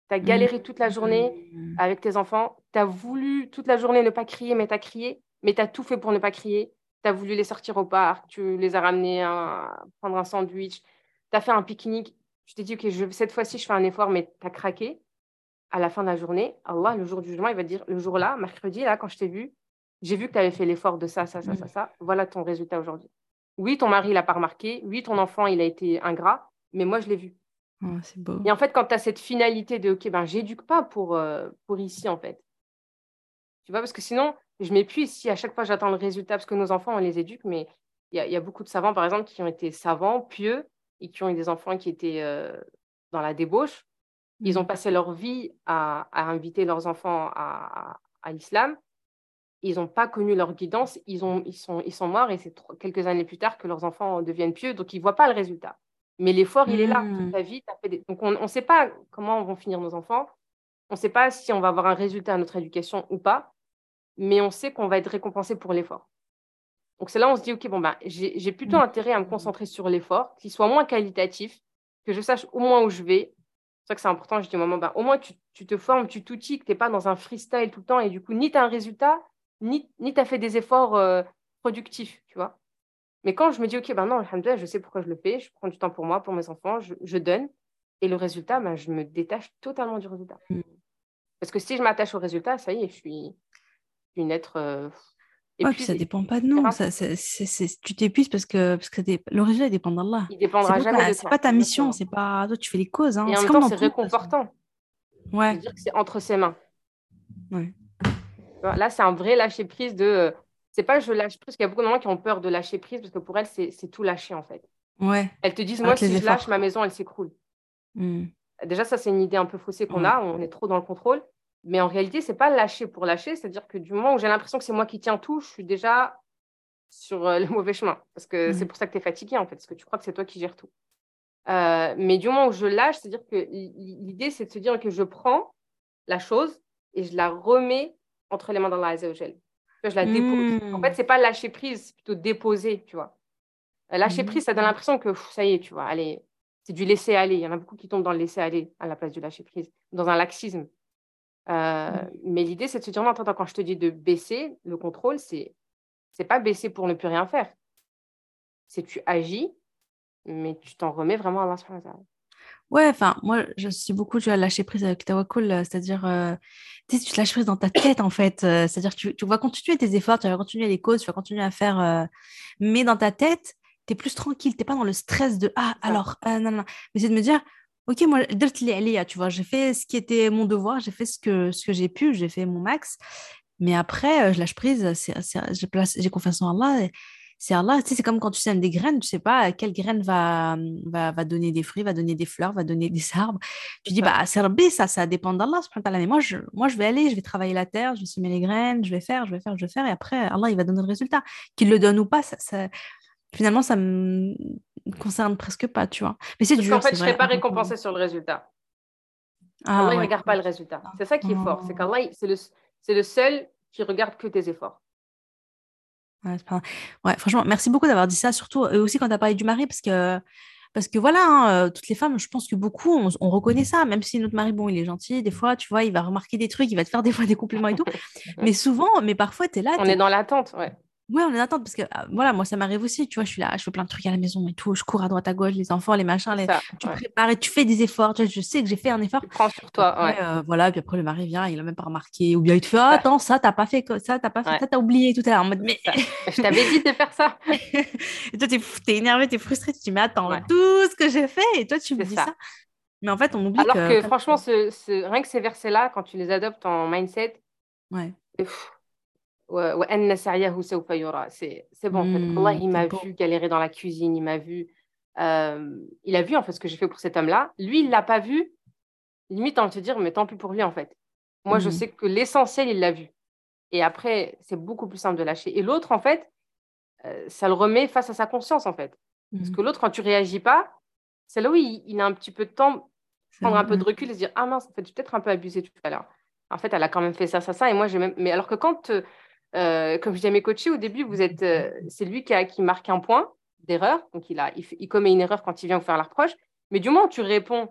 Tu as galéré mm. toute la journée mm. avec tes enfants, tu as voulu toute la journée ne pas crier, mais tu as crié, mais tu as tout fait pour ne pas crier tu as voulu les sortir au parc, tu les as ramenés à prendre un sandwich, tu as fait un pique-nique, tu t'es dit, OK, je, cette fois-ci, je fais un effort, mais tu as craqué. À la fin de la journée, Allah, le jour du jugement, il va dire, le jour-là, mercredi, là, quand je t'ai vu, j'ai vu que tu avais fait l'effort de ça, ça, ça, ça, mm. ça. Voilà ton résultat aujourd'hui. Oui, ton mari, il n'a pas remarqué. Oui, ton enfant, il a été ingrat, mais moi, je l'ai vu. Oh, c'est beau. Et en fait, quand tu as cette finalité de, OK, ben, j'éduque pas pour, euh, pour ici, en fait. Tu vois, parce que sinon, je m'épuise si à chaque fois j'attends le résultat, parce que nos enfants, on les éduque, mais il y, a beaucoup de savants, par exemple, qui ont été savants, pieux, et qui ont eu des enfants qui étaient euh, dans la débauche. Ils ont mmh. passé leur vie à, inviter leurs enfants à, l'islam. Ils n'ont pas connu leur guidance. Ils, ont, ils, sont, ils sont morts et c'est quelques années plus tard que leurs enfants deviennent pieux. Donc, ils ne voient pas le résultat. Mais l'effort, il est là toute la mmh. vie. Donc, on ne sait pas comment vont finir nos enfants. On ne sait pas si on va avoir un résultat à notre éducation ou pas mais on sait qu'on va être récompensé pour l'effort. Donc c'est là où on se dit, OK, bon, bah, j'ai plutôt mm. intérêt à me concentrer sur l'effort, qu'il soit moins qualitatif, que je sache au moins où je vais. C'est ça que c'est important, je dis au moment, bah, au moins tu, te formes, tu t'outilles, que tu n'es pas dans un freestyle tout le temps, et du coup, ni tu as un résultat, ni, ni tu as fait des efforts euh, productifs, tu vois. Mais quand je me dis, OK, ben non, je sais pourquoi je le fais, je prends du temps pour moi, pour mes enfants, je, donne, et le résultat, ben, je me détache totalement du résultat. Mm. Parce que si je m'attache au résultat, ça y est, je suis, une être. Euh, et puis, ça dépend pas de nous. Ça, tu t'épuises parce que, parce que le résultat dépend d'Allah. Il dépendra jamais de C'est pas ta mission, c'est pas toi, tu fais les causes. Hein. Et en même temps, c'est réconfortant. Ouais. dire que c'est entre ses mains. Ouais. Là, c'est un vrai lâcher prise de. Euh, c'est pas je lâche prise, parce qu'il y a beaucoup de gens qui ont peur de lâcher prise parce que pour elles, c'est tout lâcher en fait. Ouais. Elles te disent, moi, si je lâche, ma maison, elle s'écroule. Mmh. Déjà, ça, c'est une idée un peu faussée qu'on a. On est trop dans le contrôle. Mais en réalité, c'est pas lâcher pour lâcher. C'est-à-dire que du moment où j'ai l'impression que c'est moi qui tiens tout, je suis déjà sur euh, le mauvais chemin. Parce que c'est pour ça que tu es fatigué, en fait. Parce que tu crois que c'est toi qui gères tout. Euh, mais du moment où je lâche, c'est-à-dire que l'idée, c'est de se dire que je prends la chose et je la remets entre les mains d'Allah Azzawajal. Je la dépose. En fait, hmm. c'est pas lâcher prise, c'est plutôt déposer, tu vois. Euh, lâcher prise, ça donne l'impression que ça y est, tu vois, allez, c'est du laisser aller. Il y en a beaucoup qui tombent dans le laisser aller à la place du lâcher prise, dans un laxisme. Euh, hmm. Mais l'idée, c'est de se dire, non, attends, quand je te dis de baisser le contrôle, c'est c'est pas baisser pour ne plus rien faire. C'est tu agis, mais tu t'en remets vraiment à Allah Ouais, enfin, moi, je suis beaucoup tu as lâcher prise avec Tawakul, euh, c'est-à-dire, euh, tu te lâches prise dans ta tête, en fait. Euh, c'est-à-dire, tu, tu vas continuer tes efforts, tu vas continuer les causes, tu vas continuer à faire. mais dans ta tête, tu es plus tranquille, tu n'es pas dans le stress de Ah, alors, non, non. Mais c'est de me dire, OK, moi, tu vois, j'ai fait ce qui était mon devoir, j'ai fait ce que, ce que j'ai pu, j'ai fait mon max. Mais après, je lâche prise, j'ai confiance en Allah. C'est Allah, tu sais, c'est comme quand tu sèmes des graines, tu sais pas quelle graine va, va, va, donner des fruits, va donner des fleurs, va donner des arbres. Tu dis, bah, c'est ça, ça dépend d'Allah. Mais moi je, moi, je vais aller, je vais travailler la terre, je vais semer les graines, je vais faire, je vais faire, je vais faire. Et après, Allah, il va donner le résultat. Qu'il le donne ou pas, ça, finalement, ça me concerne presque pas, tu vois. Mais c'est dur. En fait, je ne serais pas récompensé sur le résultat. Ah, Allah, ne regarde pas le résultat. C'est ça qui est fort. C'est qu'Allah, c'est le, le seul qui regarde que tes efforts. Ouais, franchement, merci beaucoup d'avoir dit ça, surtout et aussi quand tu as parlé du mari, parce que, parce que voilà, hein, euh, toutes les femmes, je pense que beaucoup, on, reconnaît ça, même si notre mari, bon, il est gentil, des fois, tu vois, il va remarquer des trucs, il va te faire des fois des compliments et tout, mais souvent, mais parfois, tu es là. On est dans l'attente, ouais. Oui, on est en attente parce que ah, voilà, moi ça m'arrive aussi, tu vois, je suis là, je fais plein de trucs à la maison et tout, je cours à droite à gauche, les enfants, les machins, les... tu prépares et tu fais des efforts, tu vois, je sais que j'ai fait un effort. Tu prends sur toi, ouais. Euh, voilà, puis après le mari vient, il a même pas remarqué, ou bien il te fait, oh, attends, ça t'as pas fait, ça t'as pas fait, ça t'as oublié tout à l'heure, en mode, mais je t'avais dit de faire ça. et toi t'es es énervé, t'es frustré, tu te dis, mais attends, tout ce que j'ai fait, et toi tu me dis ça. Mais en fait, on oublie Alors que, franchement, ce, rien que ces versets-là, quand tu les adoptes en mindset, ouais. C'est bon, hmm, Allah, il m'a vu galérer dans la cuisine, il m'a vu. Euh, il a vu en fait ce que j'ai fait pour cet homme-là. Lui, il l'a pas vu. Limite, en te dire, mais tant pis pour lui en fait. Moi, je hmm. sais que l'essentiel, il l'a vu. Et après, c'est beaucoup plus simple de lâcher. Et l'autre, en fait, euh, ça le remet face à sa conscience en fait. Parce que l'autre, quand tu réagis pas, c'est là où il, a un petit peu de temps, prendre un peu de recul et se dire, ah mince, en fait, peut-être un peu abusé tout à l'heure. En fait, elle a quand même fait ça, ça, ça. Et moi, j'ai même. Mais alors que quand euh, euh, comme je dis à mes coachés, au début, vous êtes, euh, c'est lui qui, a, qui marque un point d'erreur. Donc, il, a, il, commet une erreur quand il vient vous faire la reproche. Mais du moment où tu réponds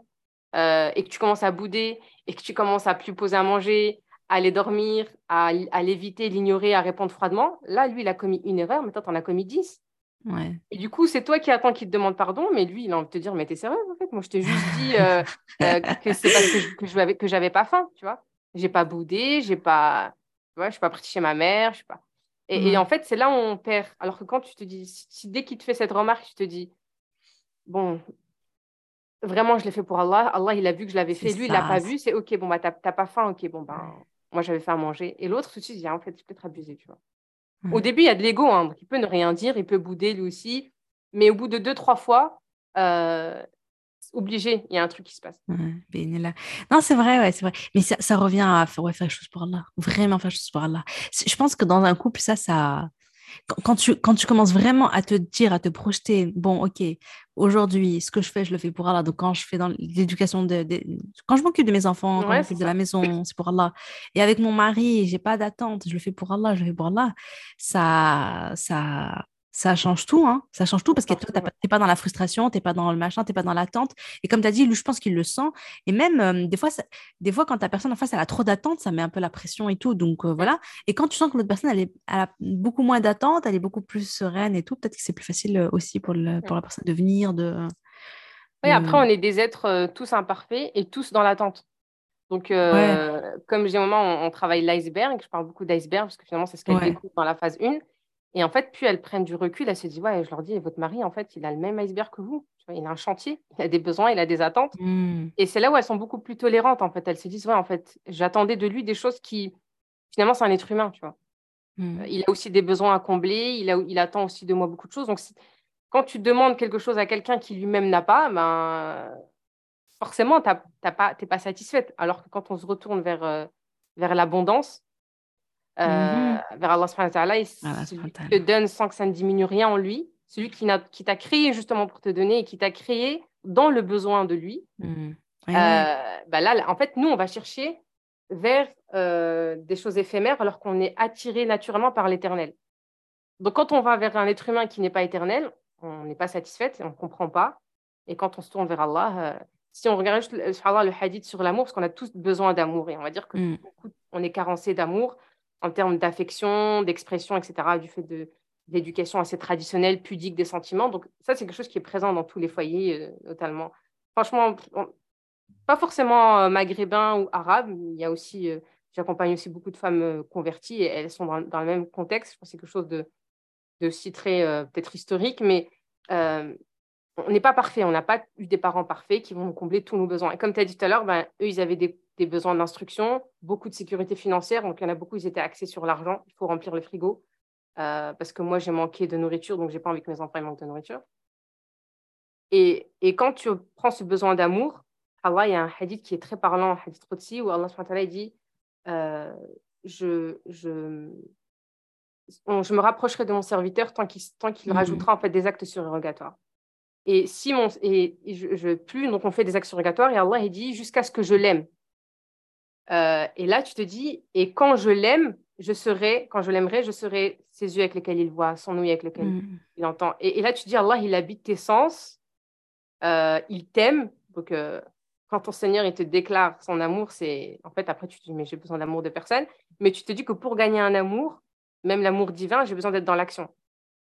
euh, et que tu commences à bouder et que tu commences à plus poser à manger, à aller dormir, à, à l'éviter, l'ignorer, à répondre froidement, là, lui, il a commis une erreur, mais toi, tu en as commis dix. Ouais. Et du coup, c'est toi qui attends qu'il te demande pardon, mais lui, il a envie de te dire, mais t'es sérieux, en fait? Moi, je t'ai juste dit que c'est parce que je, que j'avais pas faim, tu vois? J'ai pas boudé, j'ai pas je ne suis pas partie chez ma mère, je suis pas. Et, en fait, c'est là où on perd. Alors que quand tu te dis, si, dès qu'il te fait cette remarque, tu te dis, bon, vraiment, je l'ai fait pour Allah. Allah, il a vu que je l'avais fait. Lui, il l'a pas vu. C'est OK, bon, bah, t'as pas faim. OK, bon, ben, moi, j'avais fait à manger. Et l'autre, tout de suite, il dit, en fait, tu peux être abusé, tu vois. Au début, il y a de l'ego. Hein, il peut ne rien dire, il peut bouder lui aussi. Mais au bout de deux, trois fois, euh, obligé, il y a un truc qui se passe. non, c'est vrai, ouais, c'est vrai. Mais ça, ça revient à faire, ouais, faire les choses pour Allah. Vraiment faire les choses pour Allah. Je pense que dans un couple, ça, ça. Quand tu, quand tu commences vraiment à te dire, à te projeter, bon, ok, aujourd'hui, ce que je fais, je le fais pour Allah. Donc, quand je fais dans l'éducation, de, quand je m'occupe de mes enfants, quand je m'occupe de la maison, c'est pour Allah. Et avec mon mari, j'ai pas d'attente, je le fais pour Allah, je le fais pour Allah. Ça, ça, ça change tout, hein. Ça change tout parce que toi, tu n'es pas dans la frustration, tu n'es pas dans le machin, tu n'es pas dans l'attente. Et comme tu as dit, lui, je pense qu'il le sent. Et même, euh, des, fois, des fois, quand ta personne en face, elle a trop d'attente, ça met un peu la pression et tout. Donc, euh, voilà. Et quand tu sens que l'autre personne, elle, est, a beaucoup moins d'attente, elle est beaucoup plus sereine et tout, peut-être que c'est plus facile euh, aussi pour, le, pour la personne de venir, de... Oui, après, on est des êtres tous imparfaits et tous dans l'attente. Donc, comme j'ai un moment, on, travaille l'iceberg, je parle beaucoup d'iceberg parce que finalement, c'est ce qu'elle découvre dans la phase 1. Et en fait, plus elles prennent du recul, elles se disent, ouais, je leur dis, votre mari, en fait, il a le même iceberg que vous. il a un chantier, il a des besoins, il a des attentes. Mmh. Et c'est là où elles sont beaucoup plus tolérantes, en fait. Elles se disent, ouais, en fait, j'attendais de lui des choses qui, finalement, c'est un être humain, tu vois. Mmh. Il a aussi des besoins à combler, il, a, il attend aussi de moi beaucoup de choses. Donc, quand tu demandes quelque chose à quelqu'un qui lui-même n'a pas, ben, forcément, tu n'es pas, pas satisfaite. Alors que quand on se retourne vers, euh, vers l'abondance, euh, mhm. vers Allah subhanahu il te donne sans que ça ne diminue rien en lui, celui qui t'a créé justement pour te donner et qui t'a créé dans le besoin de lui. Mhm. bah là, en fait, nous, on va chercher vers des choses éphémères alors qu'on est attiré naturellement par l'éternel. Donc, quand on va vers un être humain qui n'est pas éternel, on n'est pas satisfait, on ne comprend pas. Et quand on se tourne vers Allah, euh, si on regarde juste le hadith sur l'amour, parce qu'on a tous besoin d'amour, et on va dire que mm. on est carencé d'amour en termes d'affection, d'expression, etc., du fait de, l'éducation assez traditionnelle, pudique des sentiments. Donc, ça, c'est quelque chose qui est présent dans tous les foyers, euh, notamment. Franchement, pas forcément euh, maghrébin ou arabe, il y a aussi, j'accompagne aussi beaucoup de femmes converties et elles sont dans, le même contexte. Je pense que c'est quelque chose de, de euh, peut-être historique, mais euh, on n'est pas parfait. On n'a pas eu des parents parfaits qui vont combler tous nos besoins. Et comme tu as dit tout à l'heure, ben, eux, ils avaient des, besoins d'instruction, beaucoup de sécurité financière. Donc, il y en a beaucoup, ils étaient axés sur l'argent. Il faut remplir le frigo. Euh, parce que moi, j'ai manqué de nourriture, donc j'ai pas envie que mes enfants manquent de nourriture. Et, et, quand tu prends ce besoin d'amour, Allah, il y a un hadith qui est très parlant, un hadith Qudsi, où Allah dit je, je, je me rapprocherai de mon serviteur tant qu'il qu'il mhm. rajoutera en fait des actes surrogatoires. Et si mon et, je, plus donc on fait des actes surrogatoires et Allah il dit jusqu'à ce que je l'aime. Euh, et là tu te dis et quand je l'aime je serai quand je l'aimerai je serai ses yeux avec lesquels il voit son ouïe avec lesquels mhm. il entend. Et, là tu te dis Allah il habite tes sens, euh, il t'aime donc euh, quand ton Seigneur il te déclare son amour, c'est en fait après tu te dis mais j'ai besoin d'amour de personne, mais tu te dis que pour gagner un amour, même l'amour divin, j'ai besoin d'être dans l'action.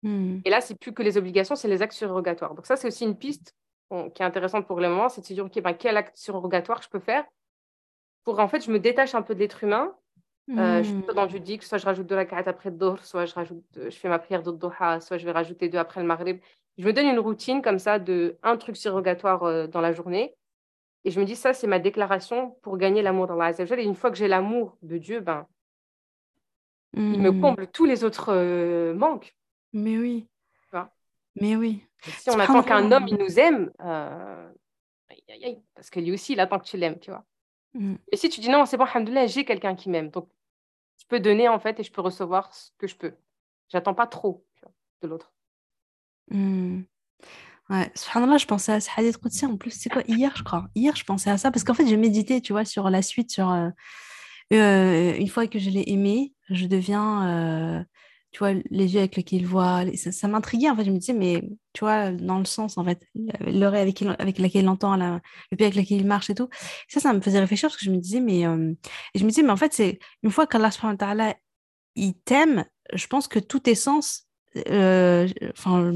Hmm. Et là, c'est plus que les obligations, c'est les actes surrogatoires. Donc ça, c'est aussi une piste qui est intéressante pour le moment, c'est de se dire, OK, ben, quel acte surrogatoire je peux faire pour, en fait, je me détache un peu de l'être humain. Euh, je suis dans judique, soit je rajoute de la carte après le soit je, rajoute, je fais ma prière de doha, soit je vais rajouter deux après le maghrib. Je me donne une routine comme ça de un truc surrogatoire euh, dans la journée. Et je me dis, ça, c'est ma déclaration pour gagner l'amour dans la Et une fois que j'ai l'amour de Dieu, ben, il me mmh. comble tous les autres euh, manques. Mais oui. Mais oui. si on attend qu'un homme il nous aime, euh, parce que lui aussi, il attend que tu l'aimes, tu vois. Mmh. Et si tu dis non, c'est bon, alhamdoulilah, j'ai quelqu'un qui m'aime. Donc, je peux donner, en fait, et je peux recevoir ce que je peux. J'attends pas trop de l'autre. Mmh. Ouais, subhanallah, je pensais à ce hadith Qudsi. En plus, c'est quoi Hier, je crois? Hier, je pensais à ça parce qu'en fait, j'ai médité, tu vois, sur la suite, sur euh, une fois que je l'ai aimé, je deviens, euh, tu vois, les yeux avec lesquels il voit. Ça, m'intriguait, en fait. Je me disais, mais tu vois, dans le sens, en fait, l'oreille avec, avec laquelle il entend, le pied avec lequel il marche et tout. Ça, ça me faisait réfléchir parce que je me disais, mais, euh, et je me disais, mais en fait, c'est une fois qu'Allah, il t'aime, je pense que tout est sens, euh, enfin,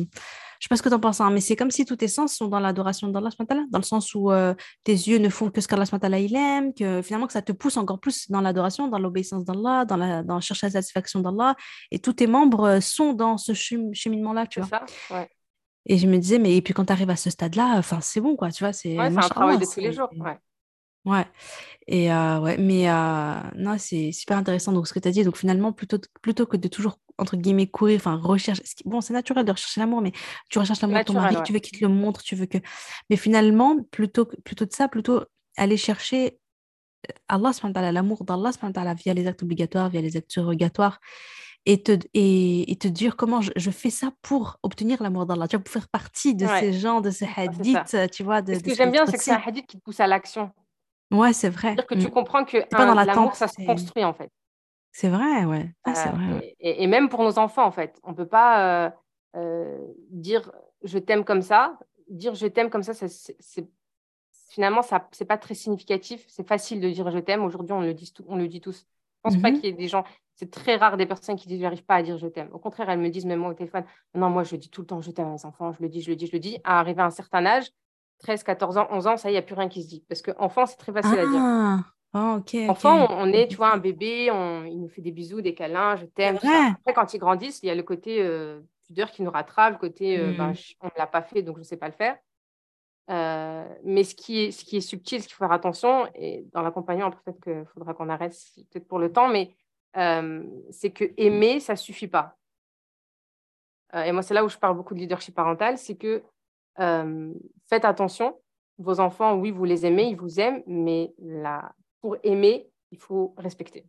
sais pas ce que tu en penses, hein, mais c'est comme si tous tes sens sont dans l'adoration d'Allah, dans le sens où euh, tes yeux ne font que ce qu'Allah il aime, que finalement que ça te pousse encore plus dans l'adoration, dans l'obéissance d'Allah, dans, la, dans chercher la satisfaction d'Allah, et tous tes membres euh, sont dans ce cheminement-là, tu vois. Ça, ouais. Et je me disais, mais et puis quand tu arrives à ce stade-là, enfin, c'est bon, quoi, tu vois. C'est un travail de tous les jours, ouais. Ouais. Et euh, ouais, mais euh, non, c'est super intéressant donc ce que tu as dit. Donc finalement, plutôt, plutôt que de toujours, entre guillemets, courir, enfin, recherche. Bon, c'est naturel de rechercher l'amour, mais tu recherches l'amour de ton mari, tu veux qu'il te le montre, tu veux que. Mais finalement, plutôt, plutôt de ça, plutôt aller chercher euh, Allah, l'amour d'Allah via les actes obligatoires, via les actes surrogatoires. Et te, et, te dire comment je, fais ça pour obtenir l'amour d'Allah, tu vois, pour faire partie de ces gens, de ces hadiths, tu vois. De, ce que j'aime bien, c'est que c'est un hadith qui te pousse à l'action. Ouais, c'est vrai. C'est-à-dire que tu mmh. comprends que l'amour, ça se construit en fait. C'est vrai, ouais. Ah, vrai, Et, même pour nos enfants, en fait. On ne peut pas euh, euh, dire je t'aime comme ça. Dire je t'aime comme ça, c'est finalement, ça c'est pas très significatif. C'est facile de dire je t'aime. Aujourd'hui, on, le dit on le dit tous. Je pense pas mmh qu'il y ait des gens. C'est très rare des personnes qui disent j'arrive pas à dire je t'aime. Au contraire, elles me disent même moi au téléphone non, moi je dis tout le temps je t'aime à mes enfants. Je le dis, je le dis, je le dis. À arriver à un certain âge, 13, 14 ans, 11 ans, ça, il n'y a plus rien qui se dit. Parce qu'enfant, c'est très facile à dire. Oh, enfant, on, est, tu vois, un bébé, on, il nous fait des bisous, des câlins, je t'aime. Après, quand ils grandissent, il y a le côté euh, pudeur qui nous rattrape, le côté euh, ben, hmm. on ne l'a pas fait, donc je ne sais pas le faire. Euh, mais ce qui, est, ce qui est subtil, ce qu'il faut faire attention, et dans l'accompagnement, peut-être qu'il faudra qu'on arrête, peut-être pour le temps, mais c'est que aimer, ça ne suffit pas. et moi, c'est là où je parle beaucoup de leadership parental, c'est que faites attention vos enfants, oui, vous les aimez, ils vous aiment, mais là, pour aimer, il faut respecter.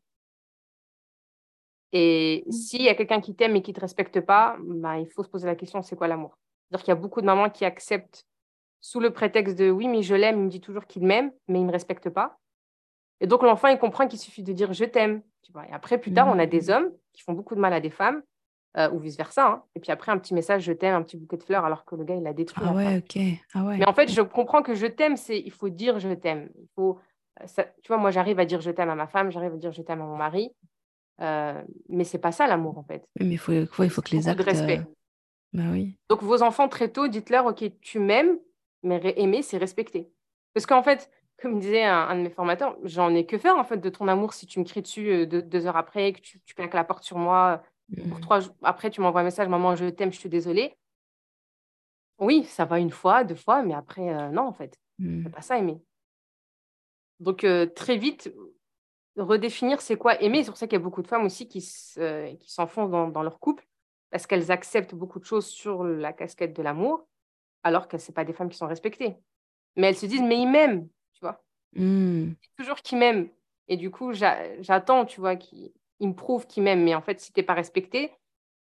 Et mmh. s'il y a quelqu'un qui t'aime et qui ne te respecte pas, bah, il faut se poser la question, c'est quoi l'amour? C'est-à-dire qu'il y a beaucoup de mamans qui acceptent sous le prétexte de oui, mais je l'aime, il me dit toujours qu'il m'aime, mais il ne me respecte pas. Et donc l'enfant, il comprend qu'il suffit de dire je t'aime. Et après, plus tard, on a des mmh. hommes qui font beaucoup de mal à des femmes, euh, ou vice-versa. Hein. Et puis après, un petit message je t'aime, un petit bouquet de fleurs, alors que le gars, il l'a détruit. Ah ouais, ok. Ah ouais. Mais en fait, je comprends que je t'aime, c'est il faut dire je t'aime. Il faut, euh, tu vois, moi, j'arrive à dire je t'aime à ma femme, j'arrive à dire je t'aime à mon mari. Euh, mais c'est pas ça l'amour en fait. Mais il faut, il faut que les actes. De respect. Bah oui. Donc vos enfants très tôt, dites-leur ok, tu m'aimes, mais aimer c'est respecter. Parce qu'en fait, comme disait un, de mes formateurs, j'en ai que faire en fait de ton amour si tu me cries dessus euh, deux, heures après, que tu, tu claques la porte sur moi. Pour mmh. trois après, tu m'envoies un message, maman, je t'aime, je suis désolée. Oui, ça va une fois, deux fois, mais après, euh, non, en fait. Mmh. C'est pas ça, aimer. Donc, très vite, redéfinir c'est quoi aimer? C'est pour ça qu'il y a beaucoup de femmes aussi qui, qui s'enfoncent dans, leur couple parce qu'elles acceptent beaucoup de choses sur la casquette de l'amour alors que ce pas des femmes qui sont respectées. Mais elles se disent, mais il m'aime, tu vois? Mmh. Toujours qu'il m'aime. Et du coup, j'attends, tu vois, qu'il me prouve qu'il m'aime. Mais en fait, si tu n'es pas respecté,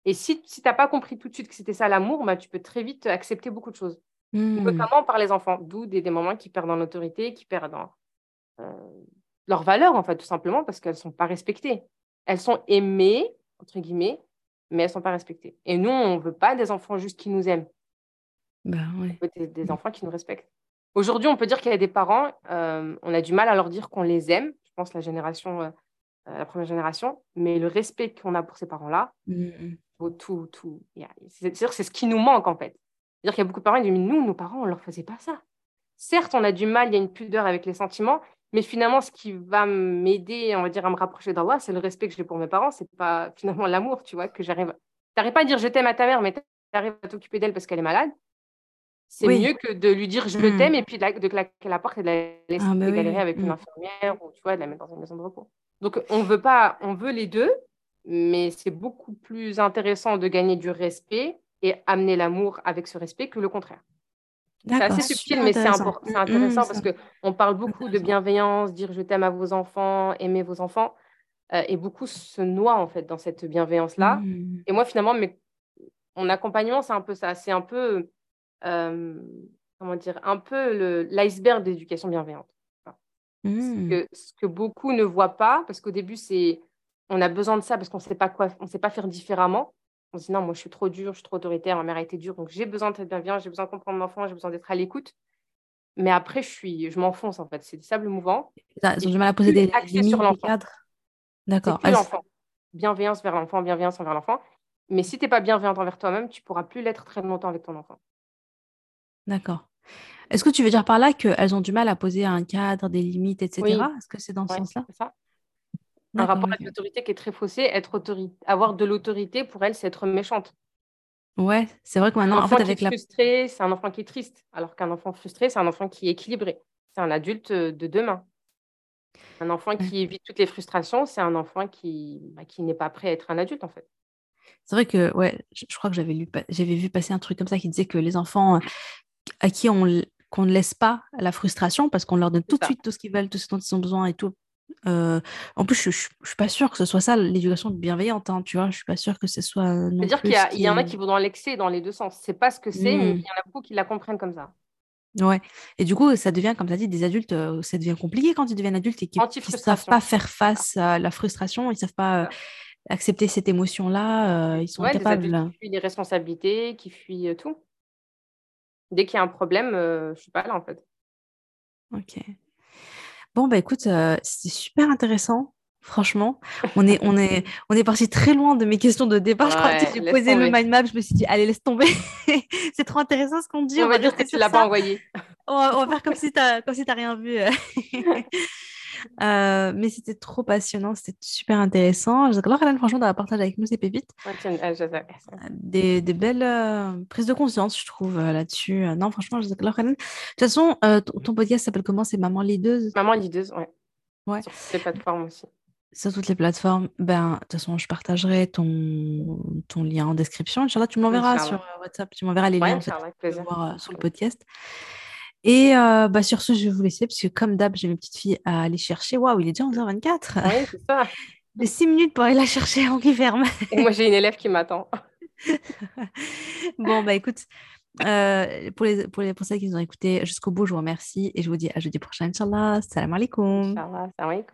et si, si tu n'as pas compris tout de suite que c'était ça l'amour, bah, tu peux très vite accepter beaucoup de choses. Mmh. Notamment par les enfants. D'où des, des, moments qui perdent en autorité, qui perdent en, euh, leurs valeurs, en fait, tout simplement, parce qu'elles ne sont pas respectées. Elles sont aimées, entre guillemets, mais elles ne sont pas respectées. Et nous, on ne veut pas des enfants juste qui nous aiment. Ben, On veut des, enfants qui nous respectent. Aujourd'hui, on peut dire qu'il y a des parents, euh, on a du mal à leur dire qu'on les aime, je pense la génération, euh, euh, la première génération, mais le respect qu'on a pour ces parents-là, vaut tout, tout. C'est c'est ce qui nous manque, en fait. C'est-à-dire qu'il y a beaucoup de parents qui disent, nous, nos parents, on ne leur faisait pas ça. Certes, on a du mal, il y a une pudeur avec les sentiments, mais finalement, ce qui va m'aider, on va dire, à me rapprocher d'Allah, c'est le respect que j'ai pour mes parents. C'est pas finalement l'amour, tu vois, que j'arrive. n'arrives pas à dire je t'aime à ta mère, mais tu arrives à t'occuper d'elle parce qu'elle est malade. C'est mieux que de lui dire je hmm. t'aime et puis de, claquer la porte et de la laisser ah, bah galérer avec une hmm. infirmière ou tu vois, de la mettre dans une maison de repos. Donc, on veut pas, on veut les deux, mais c'est beaucoup plus intéressant de gagner du respect et amener l'amour avec ce respect que le contraire. C'est assez subtil, mais c'est intéressant, intéressant parce qu'on parle beaucoup de bienveillance, dire je t'aime à vos enfants, aimer vos enfants, euh, et beaucoup se noient en fait dans cette bienveillance-là. Mmh. Et moi, finalement, mais, mon accompagnement, c'est un peu ça. C'est un peu, euh, comment dire, un peu l'iceberg d'éducation bienveillante. Ce, mmh. que, ce, que, beaucoup ne voient pas, parce qu'au début, c'est on a besoin de ça parce qu'on ne sait pas quoi, on sait pas faire différemment. On se dit non, moi je suis trop dure, je suis trop autoritaire, ma mère a été dure, donc j'ai besoin d'être bienveillante, j'ai besoin de comprendre mon enfant, j'ai besoin d'être à l'écoute. Mais après, je suis, je m'enfonce en fait. C'est des sables mouvants. Ils ont du mal à poser des limites sur l'enfant. D'accord. l'enfant. Bienveillance vers l'enfant, bienveillance envers l'enfant. Mais si tu n'es pas bienveillante envers toi-même, tu pourras plus l'être très longtemps avec ton enfant. D'accord. Est-ce que tu veux dire par là qu'elles ont du mal à poser un cadre, des limites, etc. Est-ce que c'est dans ce sens-là? ça un rapport avec l'autorité qui est très faussé. Être autorité, avoir de l'autorité, pour elle, c'est être méchante. Ouais, c'est vrai que maintenant, un enfant en fait, avec qui est frustré, c'est un enfant qui est triste. Alors qu'un enfant frustré, c'est un enfant qui est équilibré. C'est un adulte euh, de demain. Un enfant qui évite toutes les frustrations, c'est un enfant qui, bah, qui n'est pas prêt à être un adulte, en fait. C'est vrai que, ouais, je, crois que j'avais, lu, j'avais vu passer un truc comme ça qui disait que les enfants euh, à qui on qu'on ne laisse pas la frustration parce qu'on leur donne tout de suite tout ce qu'ils veulent, tout ce dont ils ont besoin et tout euh, en plus, je, ne suis pas sûre que ce soit ça l'éducation bienveillante, hein, tu vois. Je suis pas sûre que ce soit. C'est-à-dire qu'il y, en a qui vont dans l'excès dans les deux sens. C'est pas ce que c'est, mais mmh. il y en a beaucoup qui la comprennent comme ça. Ouais. Et du coup, ça devient, comme tu as dit, des adultes, euh, ça devient compliqué quand ils deviennent adultes et qu'ils ne savent pas faire face à la frustration, ils ne savent pas euh, accepter cette émotion-là, ils sont capables. Des adultes qui fuient les responsabilités, qui fuient tout. Dès qu'il y a un problème, je suis pas là en fait. Ok. Bon, bah écoute, euh, c'était super intéressant. Franchement, on est, on est, on est parti très loin de mes questions de départ. je crois que j'ai posé le mind map. Je me suis dit, allez, laisse tomber. c'est trop intéressant ce qu'on dit. On, va dire que tu l'as pas envoyé. on, va, on va, faire comme si tu n'as si rien vu. Euh, mais c'était trop passionnant, c'était super intéressant. J'adore Hélène, franchement, d'avoir partagé avec nous ces pépites. Euh, des, des, belles euh, prises de conscience, je trouve, là-dessus. non, franchement, j'adore Hélène. De toute façon, ton podcast s'appelle comment? C'est Maman Lideuse? Maman Lideuse, ouais. ouais. Sur toutes les plateformes aussi. Sur toutes les plateformes. Ben, de toute façon, je partagerai ton, ton lien en description. Inch'Allah, tu m'enverras sur WhatsApp. Tu m'enverras les liens en fait, voir, sur le podcast. Et euh, bah, sur ce, je vais vous laisser parce que comme d'hab, j'ai mes petites filles à aller chercher. Waouh, il est déjà 11h24. Oui, c'est ça. J'ai 6 minutes pour aller la chercher en qui ferme. Et moi, j'ai une élève qui m'attend. bon, bah écoute, euh, pour, les, pour, les, pour celles qui nous ont écoutés jusqu'au bout, je vous remercie et je vous dis à jeudi prochain, Inch'Allah. Salam alaikum. Inch'Allah. Salam alaikum.